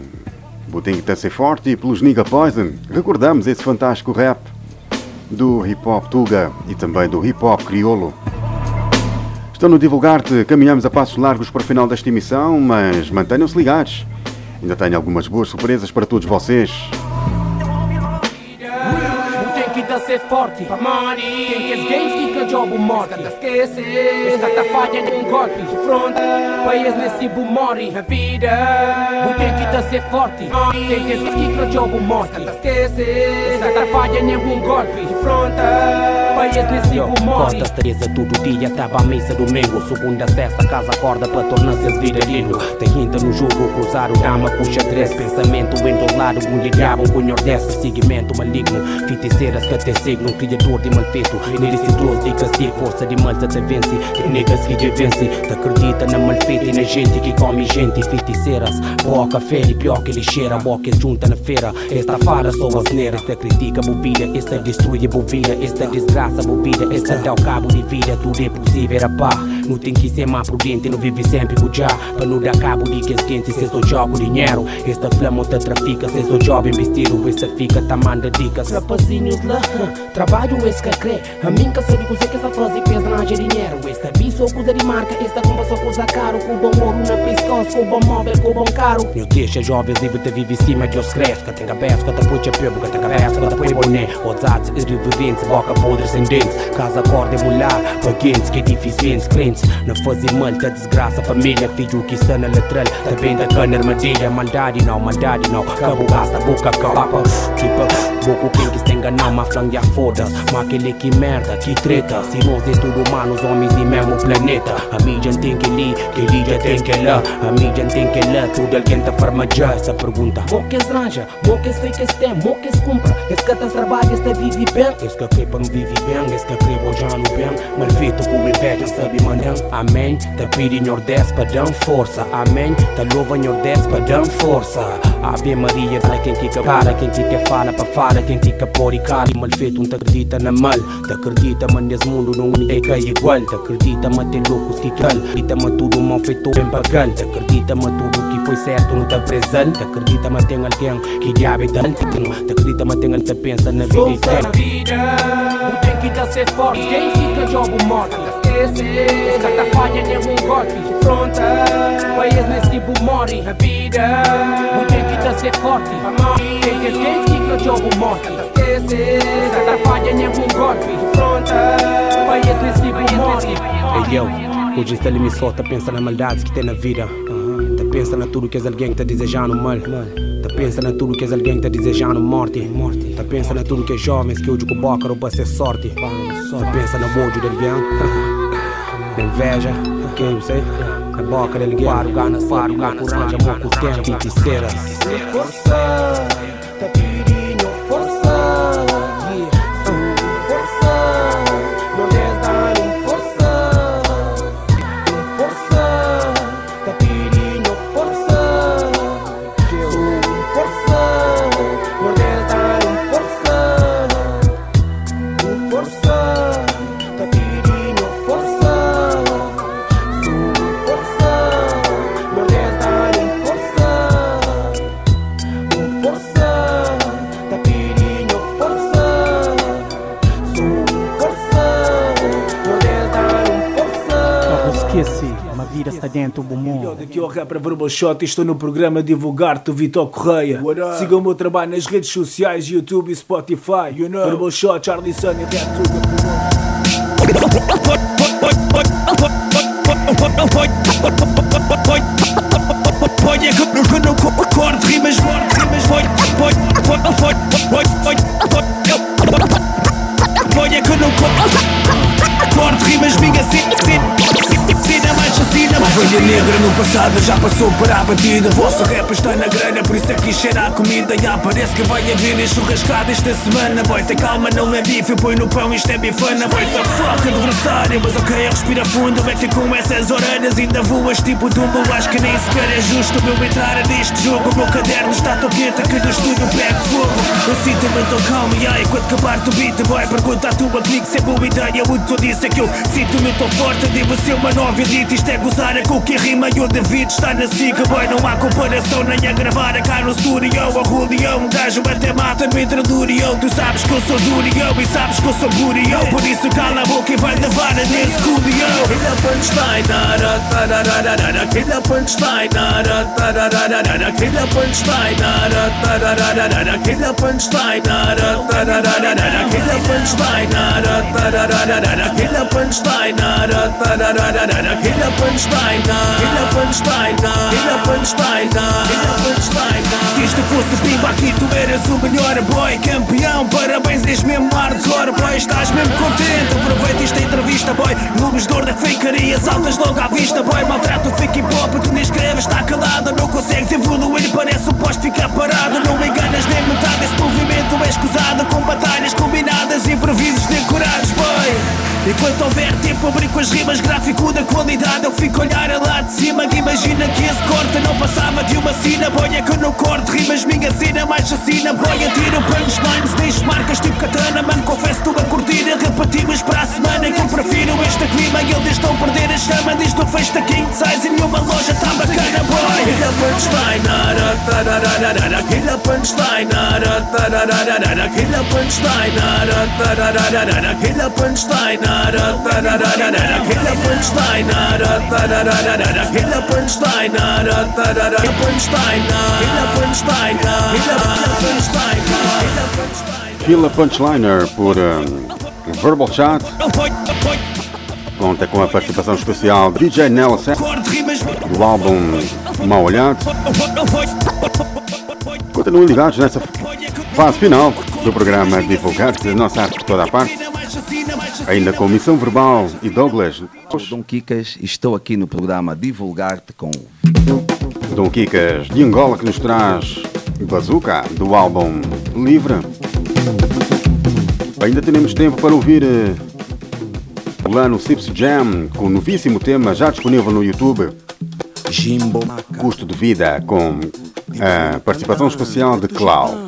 Botinho Ser Forte e pelos Nigga Poison. Recordamos esse fantástico rap do hip hop Tuga e também do hip hop crioulo. Estou no Divulgar-te, caminhamos a passos largos para o final desta emissão, mas mantenham-se ligados. Ainda tenho algumas boas surpresas para todos vocês. Ser forte, money. Tem que as games que que job morte. Esquece, esse cata falha num golpe. Fronta, país nesse bumori. A vida, tem que dar ser forte. Tem que as que que job morte. Esquece, esse cata falha num golpe. Fronta, país nesse. Costas Teresa todo dia tava à missa domingo Segunda sexta casa acorda para tornar-se viralino Tem ainda no jogo cruzar o dama com xadrez Pensamento endolado, um ligavam com nordeste Seguimento maligno, feiticeiras que até signo. Criador de malfeito, merecedor de castigo Força de malta te vence, que negas que te vence. Te acredita na malfeita e na gente que come gente. Feiticeiras, boca fere, pior que lixeira. Boca junta na feira, esta fara só as neiras. Esta critica bobida, esta destrui a bovina Esta desgraça bobida, esta dá o cabo de vida Tudo é possível, era Não tem que ser mais prudente, não vive sempre com já Para não dar cabo de que é quente, se só jogo dinheiro. Esta flama te trafica, se só job investido Essa fica, tá manda dicas Rapazinhos lá, trabalho esse que crê. A mim que sabe que essa frase pensa na dinheiro. Esta bicho coisa de marca, esta bomba só coisa caro. Com bom ouro na pescoço, com bom móvel, com bom caro. Meu deixa jovens livre te vive em cima de os cresce Que tem cabeça, que te puxa pego, que cabeça, que te põe boné. Ousados, irreverentes, boca podre sem dentes. Casa corda é mulher, paguentes, que é deficientes, crentes Não fazer mal, tá desgraça, família Filho que está na lateral, tá bem da cana armadilha Maldade não, maldade não, cabo gasta, boca capa Tipo, boco quem que se enganar, mas flangue foda Mas aquele que merda, que treta. Se nós é tudo humanos, homens e mesmo planeta. A mídia tem que li, que já tem que lá A mídia tem que lá, tudo alguém tá farmajar Essa pergunta, que esranja, mo que sei que tem, que se compra Esse que tá trabalha, esse vive bem. Esse que crê para não vive bem, esse que crê já no bem. Mal feito como inveja, sabe mandam Amém, tá pedindo Nordeste para dar força Amém, tá louva Nordeste para dar força Ave Maria, para quem fica para, quem fica fala para fala Quem fica por e cara, mal feito, não te acredita na mal. Te acredita, mas nesse mundo não é que é igual. Te acredita, mas tem loucos que cal. Acredita, mas tudo mal feito bem bacana Te acredita, mas tudo que foi certo não tá presente Te acredita, mas tem alguém que diabo é Te acredita, mas tem alguém que pensa na vida e Força na vida, não tem que dar ser forte. Quem fica jogo morte. Cata falha nenhum golpe. Fronta, país nesse tipo morre. A vida, não tem que. Tem que fica jogo morte. Esse cata falha nenhum golpe. Fronta, país nesse tipo morre. Ei eu, hoje está ele me solta, pensa na maldade que tem na vida. Tá pensa na tudo que és alguém que tá desejando mal. Tá pensa na tudo que és alguém que tá desejando morte. morte. Tá pensa na tudo que é jovens que hoje com boca para ser sorte. Tá pensa no ódio de alguém. Inveja, quem não sei. Na boca de alguém. Paro, gana, paro, gana, coragem, amor com tempo. Feiticeiras. Força, Ao Rapper Verbal Shot e estou no programa Divulgar-te, Vitor Correia. Sigam o meu trabalho nas redes sociais, YouTube e Spotify. You know. Verbal Shot, Charlie Sunny, que eu não concordo, rimas forte, rimas que eu não concordo, minha cena mais assassina Ovelha negra no passado já passou para a batida Vosso rap está na grana, por isso aqui cheira a comida. Já parece que vai haver churrascada esta semana. Boy, tem calma, não é bife, eu ponho no pão, isto é bifana. Boy, só foca adversário, mas ok, respira fundo. Mete com essas orelhas, ainda voas tipo tumbo Acho que nem sequer é justo o meu entrar neste jogo. O meu caderno está tão quente que no estúdio pego fogo. Eu sinto-me tão calmo, e aí quando acabar tu beat. Boy, pergunta à tua clique se é boa ideia. O que tu disse é que eu sinto-me tão forte Devo ser uma nova elite, isto é gozar é o que rima E o David está na siga, boy, não há comparação Nem a gravar é cá no estúdio O Julio, um gajo até mata-me entre Tu sabes que eu sou durião e sabes que eu sou burião Por isso cala a boca e vai levar nesse culião Killa punchline, nara, tarararara Killa punchline, nara, tarararara Killa punchline, nara, tarararara Killa punchline, nara, tarararara Killa punchline, nara, tarararara Killa punchline, nara, tarararara Killa punchline, Killa punchline, Killa punchline, Killa punchline Se isto fosse pimba aqui tu eras o melhor boy. Campeão, parabéns, és mesmo hardcore boy. Estás mesmo contente, aproveita esta entrevista boy. Lubes de da fakarias altas logo à vista boy. Maltrato o fake hip hop, tu nem escreves, está calada. Não consegues evoluir, parece um posto ficar parado Não enganas nem metade desse movimento é escusado. Com batalhas combinadas, improvisos decorados boy. Enquanto houver tempo, brinco as rimas, gráfico da Eu fico a olhar lá de cima. Que imagina que esse corte não passava de uma sina. Boia que não corto, rimas, minha cena mais assassina. Boia, tiro punchlines, deixo marcas tipo katana. Mano, confesso, estou a curtir. Repetimos para a semana. Que eu prefiro este clima. E eles estão a perder a chama. Desde o festa king size e nenhuma loja tá bacana, boy. Killa punchline, nara, tarararara. Killa punchline, nara, tarararara. Killa punchline, nara, tarararara. Killa punchline, nara. Killa punchline, Killa Punchliner por um, Verbal Chat. Conta com a participação especial de DJ Nelson do álbum Mal Olhado. Continuem ligados nessa fase final do programa Divulgar-te, nossa arte por toda a parte. Ainda com Missão Verbal e Douglas. Sou Dom Kikas e estou aqui no programa Divulgar-te com Dom Kikas de Angola que nos traz Bazooka do álbum Livre. Ainda temos tempo para ouvir eh, o Lano Sips Jam com o novíssimo tema já disponível no YouTube. Jimbo Custo de Vida com a participação especial de Clau.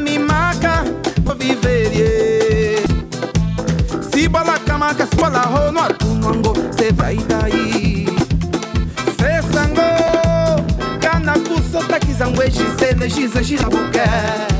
Regina Buquerque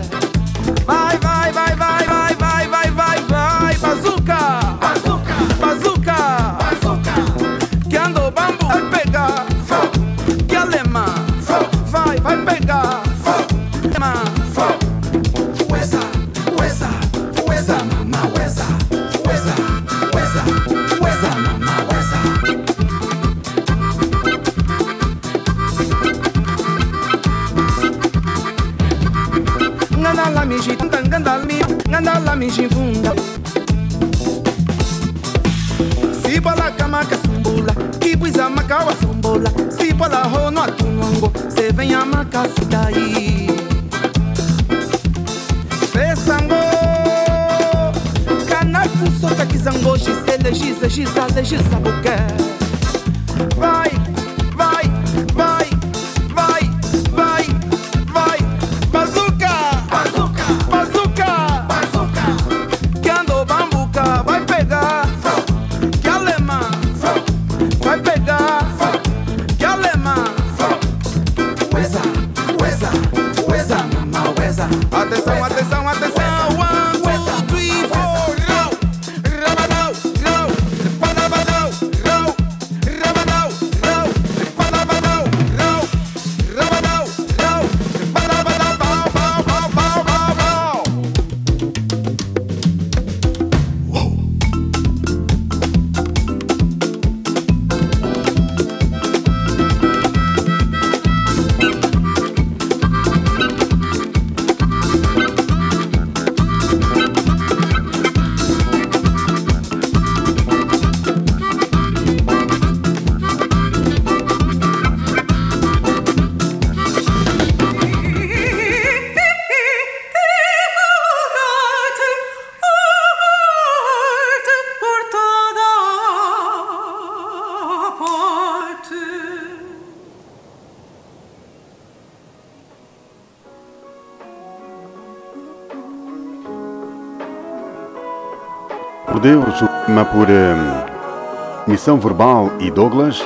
Deus, uma por hum, Missão Verbal e Douglas.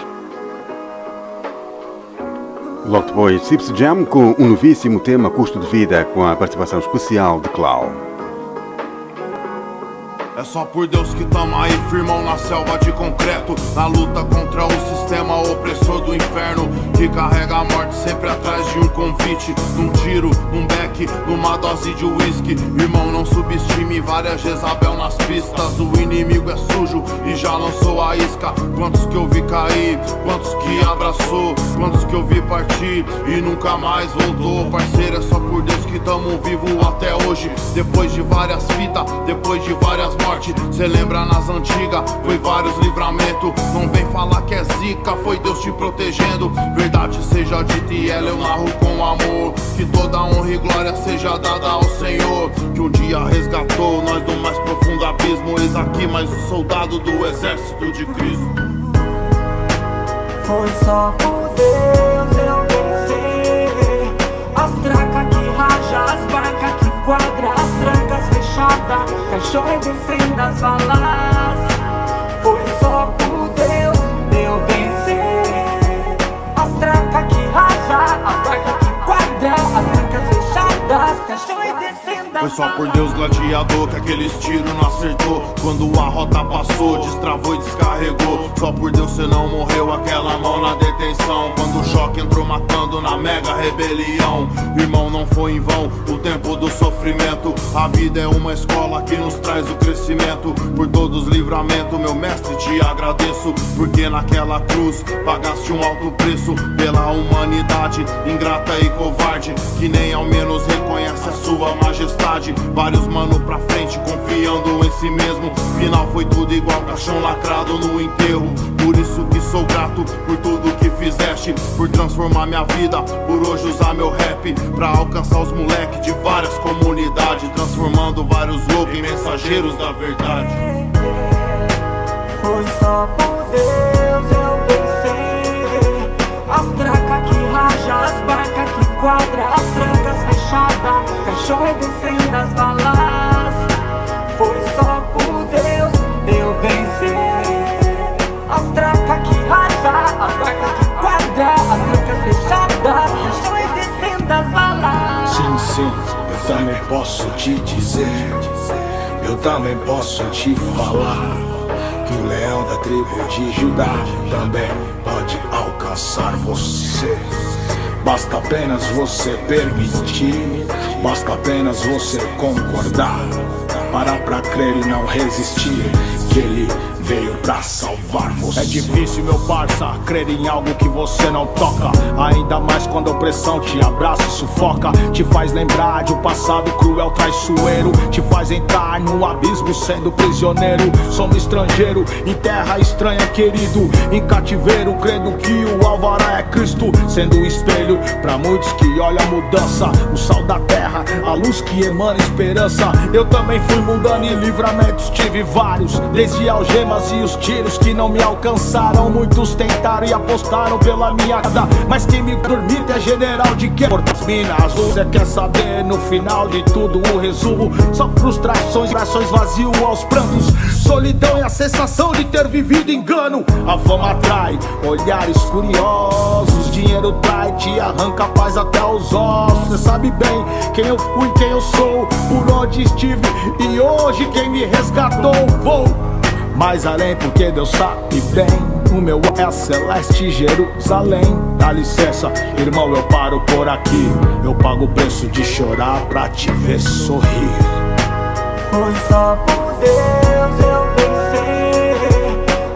Logo depois, Sips Jam com um novíssimo tema Custo de Vida com a participação especial de Clau. É só por Deus que tamo aí, firmão na selva de concreto. Na luta contra o sistema opressor do inferno. Que carrega a morte sempre atrás de um convite. Num tiro, num beck, numa dose de uísque. Irmão, não subestime várias Jezabel nas pistas. O inimigo é sujo e já lançou a isca. Quantos que eu vi cair, quantos que abraçou, quantos que eu vi partir e nunca mais voltou. Parceiro, é só por Deus que tamo vivo até hoje. Depois de várias fitas, depois de várias mortes. Cê lembra nas antigas, foi vários livramentos. Não vem falar que é zica, foi Deus te protegendo. Verdade seja dita e ela eu narro com amor. Que toda honra e glória seja dada ao Senhor. Que um dia resgatou nós do mais profundo abismo. Eis aqui mais um soldado do exército de Cristo. Foi só por Deus eu vencer As tracas que raja, as barcas que quadra As trancas fechadas, caixões descendo as balas fechadas, caixões descendo Foi só por Deus gladiador que aqueles tiros não acertou. Quando a rota passou, destravou e descarregou. Só por Deus cê não morreu, aquela mão na detenção. Quando o choque entrou matando na mega rebelião. Irmão, não foi em vão o tempo do sofrimento. A vida é uma escola que nos traz o crescimento. Por todos os livramentos, meu mestre, te agradeço. Porque naquela cruz pagaste um alto preço. Pela humanidade ingrata e covarde Que nem ao menos reconhece a sua majestade Vários mano pra frente confiando em si mesmo. Final foi tudo igual caixão lacrado no enterro. Por isso que sou grato por tudo que fizeste. Por transformar minha vida, por hoje usar meu rap. Pra alcançar os moleques de várias comunidades Transformando vários loucos em mensageiros da verdade. Foi só por Deus eu vencer. As tracas que raja, as barcas que quadra As trancas fechadas, caixões descendo as balas Foi só por Deus eu vencer As tracas que raja, as barcas que quadra As trancas fechadas, caixões descendo as balas Sim, sim, eu também posso te dizer. Eu também posso te falar. Que o leão da tribo de Judá também pode alcançar você. Basta apenas você permitir, basta apenas você concordar. Parar pra crer e não resistir. Que ele veio pra salvar você. É difícil, meu parça, crer em algo que você não toca. Ainda mais quando a opressão te abraça e sufoca. Te faz lembrar de um passado cruel, traiçoeiro. Te faz entrar num abismo sendo prisioneiro. Somos estrangeiro em terra estranha, querido. Em cativeiro, crendo que o alvará é Cristo. Sendo um espelho pra muitos que olham a mudança. O sal da terra, a luz que emana esperança. Eu também fui mundano e livramentos tive vários. Desde algemas balas e os tiros que não me alcançaram. Muitos tentaram e apostaram pela minha cada. Mas quem me permite é general de que Portas minas, você quer saber no final de tudo o resumo? Só frustrações, corações vazios aos prantos. Solidão e a sensação de ter vivido engano. A fama atrai olhares curiosos. Dinheiro trai, te arranca a paz até os ossos. Você sabe bem quem eu fui, quem eu sou, por onde estive e hoje quem me resgatou. Vou mais além, porque Deus sabe bem. O meu é celeste Jerusalém. Dá licença, irmão, eu paro por aqui. Eu pago o preço de chorar pra te ver sorrir. Foi só por Deus eu vencer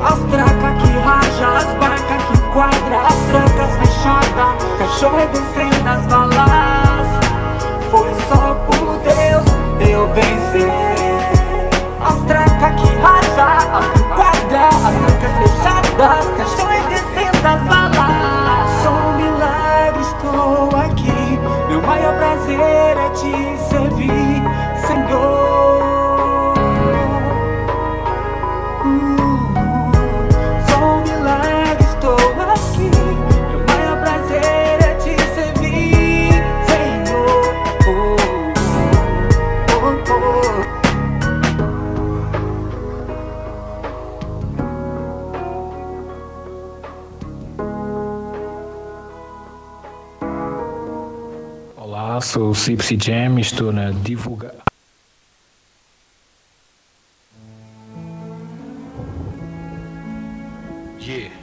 As tracas que raja, as barcas que quadra As trancas fechadas, cachorro defenda as balas Foi só por Deus eu vencer quadra As trancas fechadas, cachorro defenda as balas Sou um milagre, estou aqui. Meu maior prazer é te servir, sou o Cipsy Jam e estou na divulga. Yeah.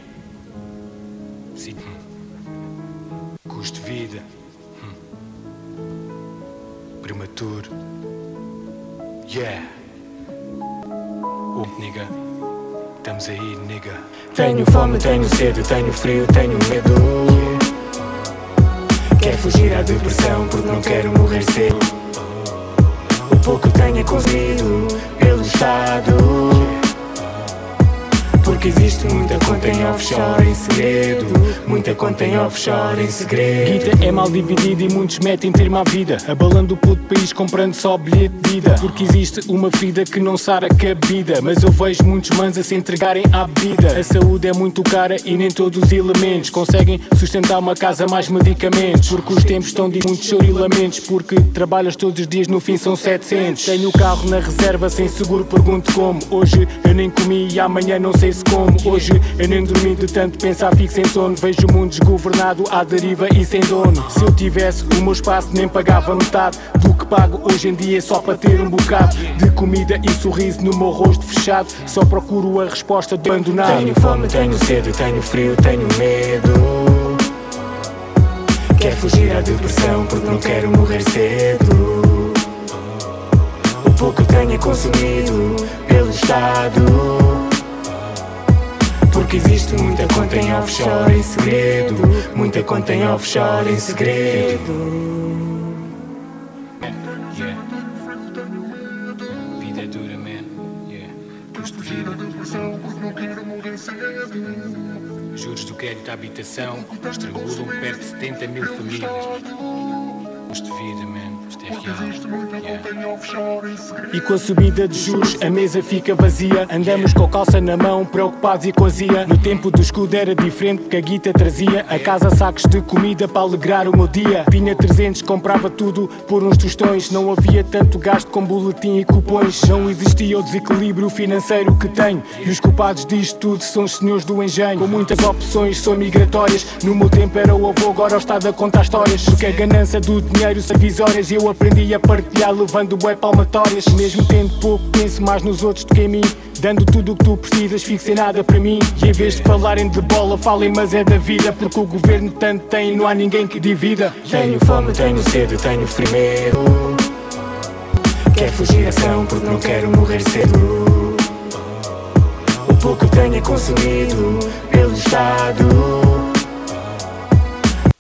Sim. Custo de vida. Hum. Prematuro. Yeah. Oh, nigga. Estamos aí, nigga. Tenho fome, tenho sede, tenho frio, tenho medo. Quero morrer cedo. O pouco tenho é consumido pelo Estado. Porque existe muita conta em offshore em segredo. Conta em offshore em segredo. Guita é mal dividida e muitos metem termo à vida. Abalando o puto país comprando só bilhete de vida. Porque existe uma ferida que não sara cabida. Mas eu vejo muitos mans a se entregarem à bebida. A saúde é muito cara e nem todos os elementos conseguem sustentar uma casa mais medicamentos. Porque os tempos estão de muitos chorilamentos. Porque trabalhas todos os dias, no fim são 700. Tenho o carro na reserva sem seguro, pergunto como. Hoje eu nem comi e amanhã não sei se como. Hoje eu nem dormi de tanto pensar, fico sem sono. Vejo mundo desgovernado à deriva e sem dono. Se eu tivesse o meu espaço, nem pagava metade do que pago hoje em dia só para ter um bocado de comida e sorriso no meu rosto fechado. Só procuro a resposta de abandonar. Tenho fome, tenho sede, tenho frio, tenho medo. Quero fugir à depressão porque não quero morrer cedo. O pouco tenho é consumido pelo Estado. Porque existe muita conta em offshore em segredo. Muita conta em offshore em segredo. Juros do crédito à habitação estrangulam perto de 70 mil famílias. Custo de vida, man. É. E com a subida de juros a mesa fica vazia. Andamos com a calça na mão, preocupados e com azia No tempo do escudo era diferente porque a guita trazia. A casa sacos de comida para alegrar o meu dia. Tinha 300, comprava tudo por uns tostões. Não havia tanto gasto com boletim e cupões. Não existia o desequilíbrio financeiro que tenho. E os culpados disto tudo são os senhores do engenho. Com muitas opções são migratórias. No meu tempo era o avô, agora o estado a contar histórias. Porque a ganância do dinheiro são visórias E eu aprendi a partilhar levando bué palmatórias Mesmo tendo pouco, penso mais nos outros do que em mim Dando tudo o que tu precisas, fico sem nada para mim E em vez de falarem de bola, falem mas é da vida Porque o governo tanto tem não há ninguém que divida Tenho fome, tenho sede, tenho frio, medo. Quero fugir ação porque não quero morrer cedo. O pouco tenho é consumido pelo Estado.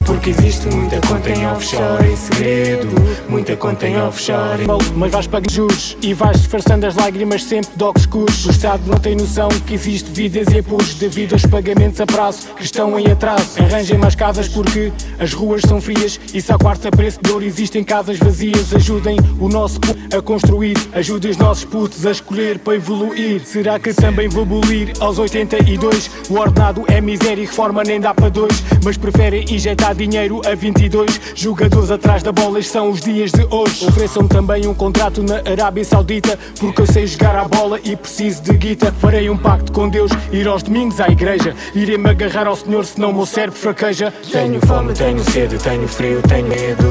Porque que existe muita conta em offshore em segredo. Muita conta em offshore. Mas vais pagar juros e vais disfarçando as lágrimas sempre de óculos escuros. O Estado não tem noção que existe vidas e apuros Devido aos pagamentos a prazo que estão em atraso. Arranjem mais casas porque as ruas são frias E se há quartos a preço de ouro existem casas vazias. Ajudem o nosso povo a construir. Ajudem os nossos putos a escolher para evoluir. Será que também vou bolir aos 82? O ordenado é miséria e reforma nem dá para dois Mas preferem injetar dinheiro a 22 Jogadores atrás da bola. Estes são os dias de hoje. Ofereçam também um contrato na Arábia Saudita Porque eu sei jogar a bola e preciso de guita. Farei um pacto com Deus, ir aos domingos à igreja. Irei-me agarrar ao Senhor senão o meu cérebro fraqueja. Tenho fome, tenho sede, tenho frio, tenho medo.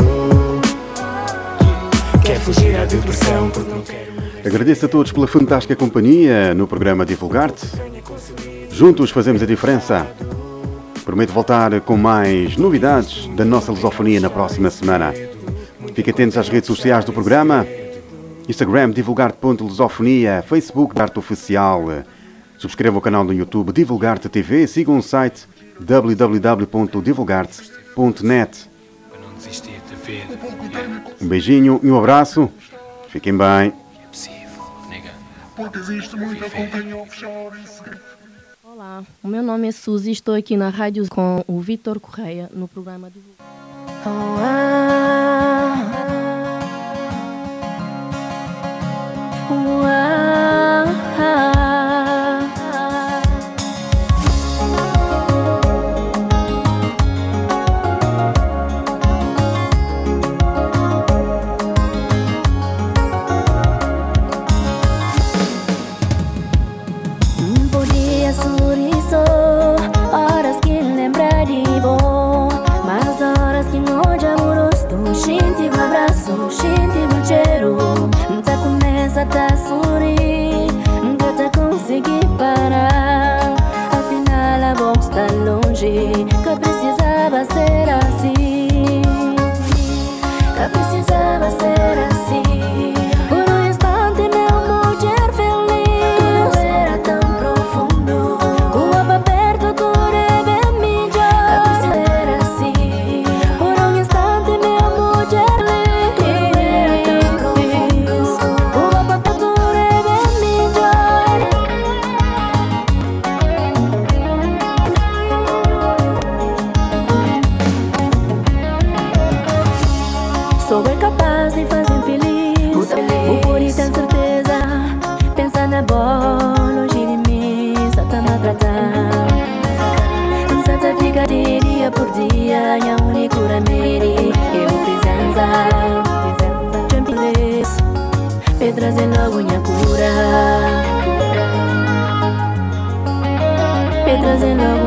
Quer fugir à depressão porque não quero Agradeço a todos pela fantástica companhia no programa Divulgar-te. Juntos fazemos a diferença. Prometo voltar com mais novidades da nossa lusofonia na próxima semana. Fique atentos às redes sociais do programa. Instagram divulgar.lusofonia, Facebook Darte Oficial. Subscreva o canal do YouTube Divulgarte TV, sigam o site www.divulgarte.net. Um beijinho e um abraço. Fiquem bem. Porque existe muita conta em offshore em segredo. Olá, o meu nome é Suzy e estou aqui na rádio com o Vitor Correia no programa de Oh, ah, ah, ah. Me trazer logo minha cura Me trazer logo minha cura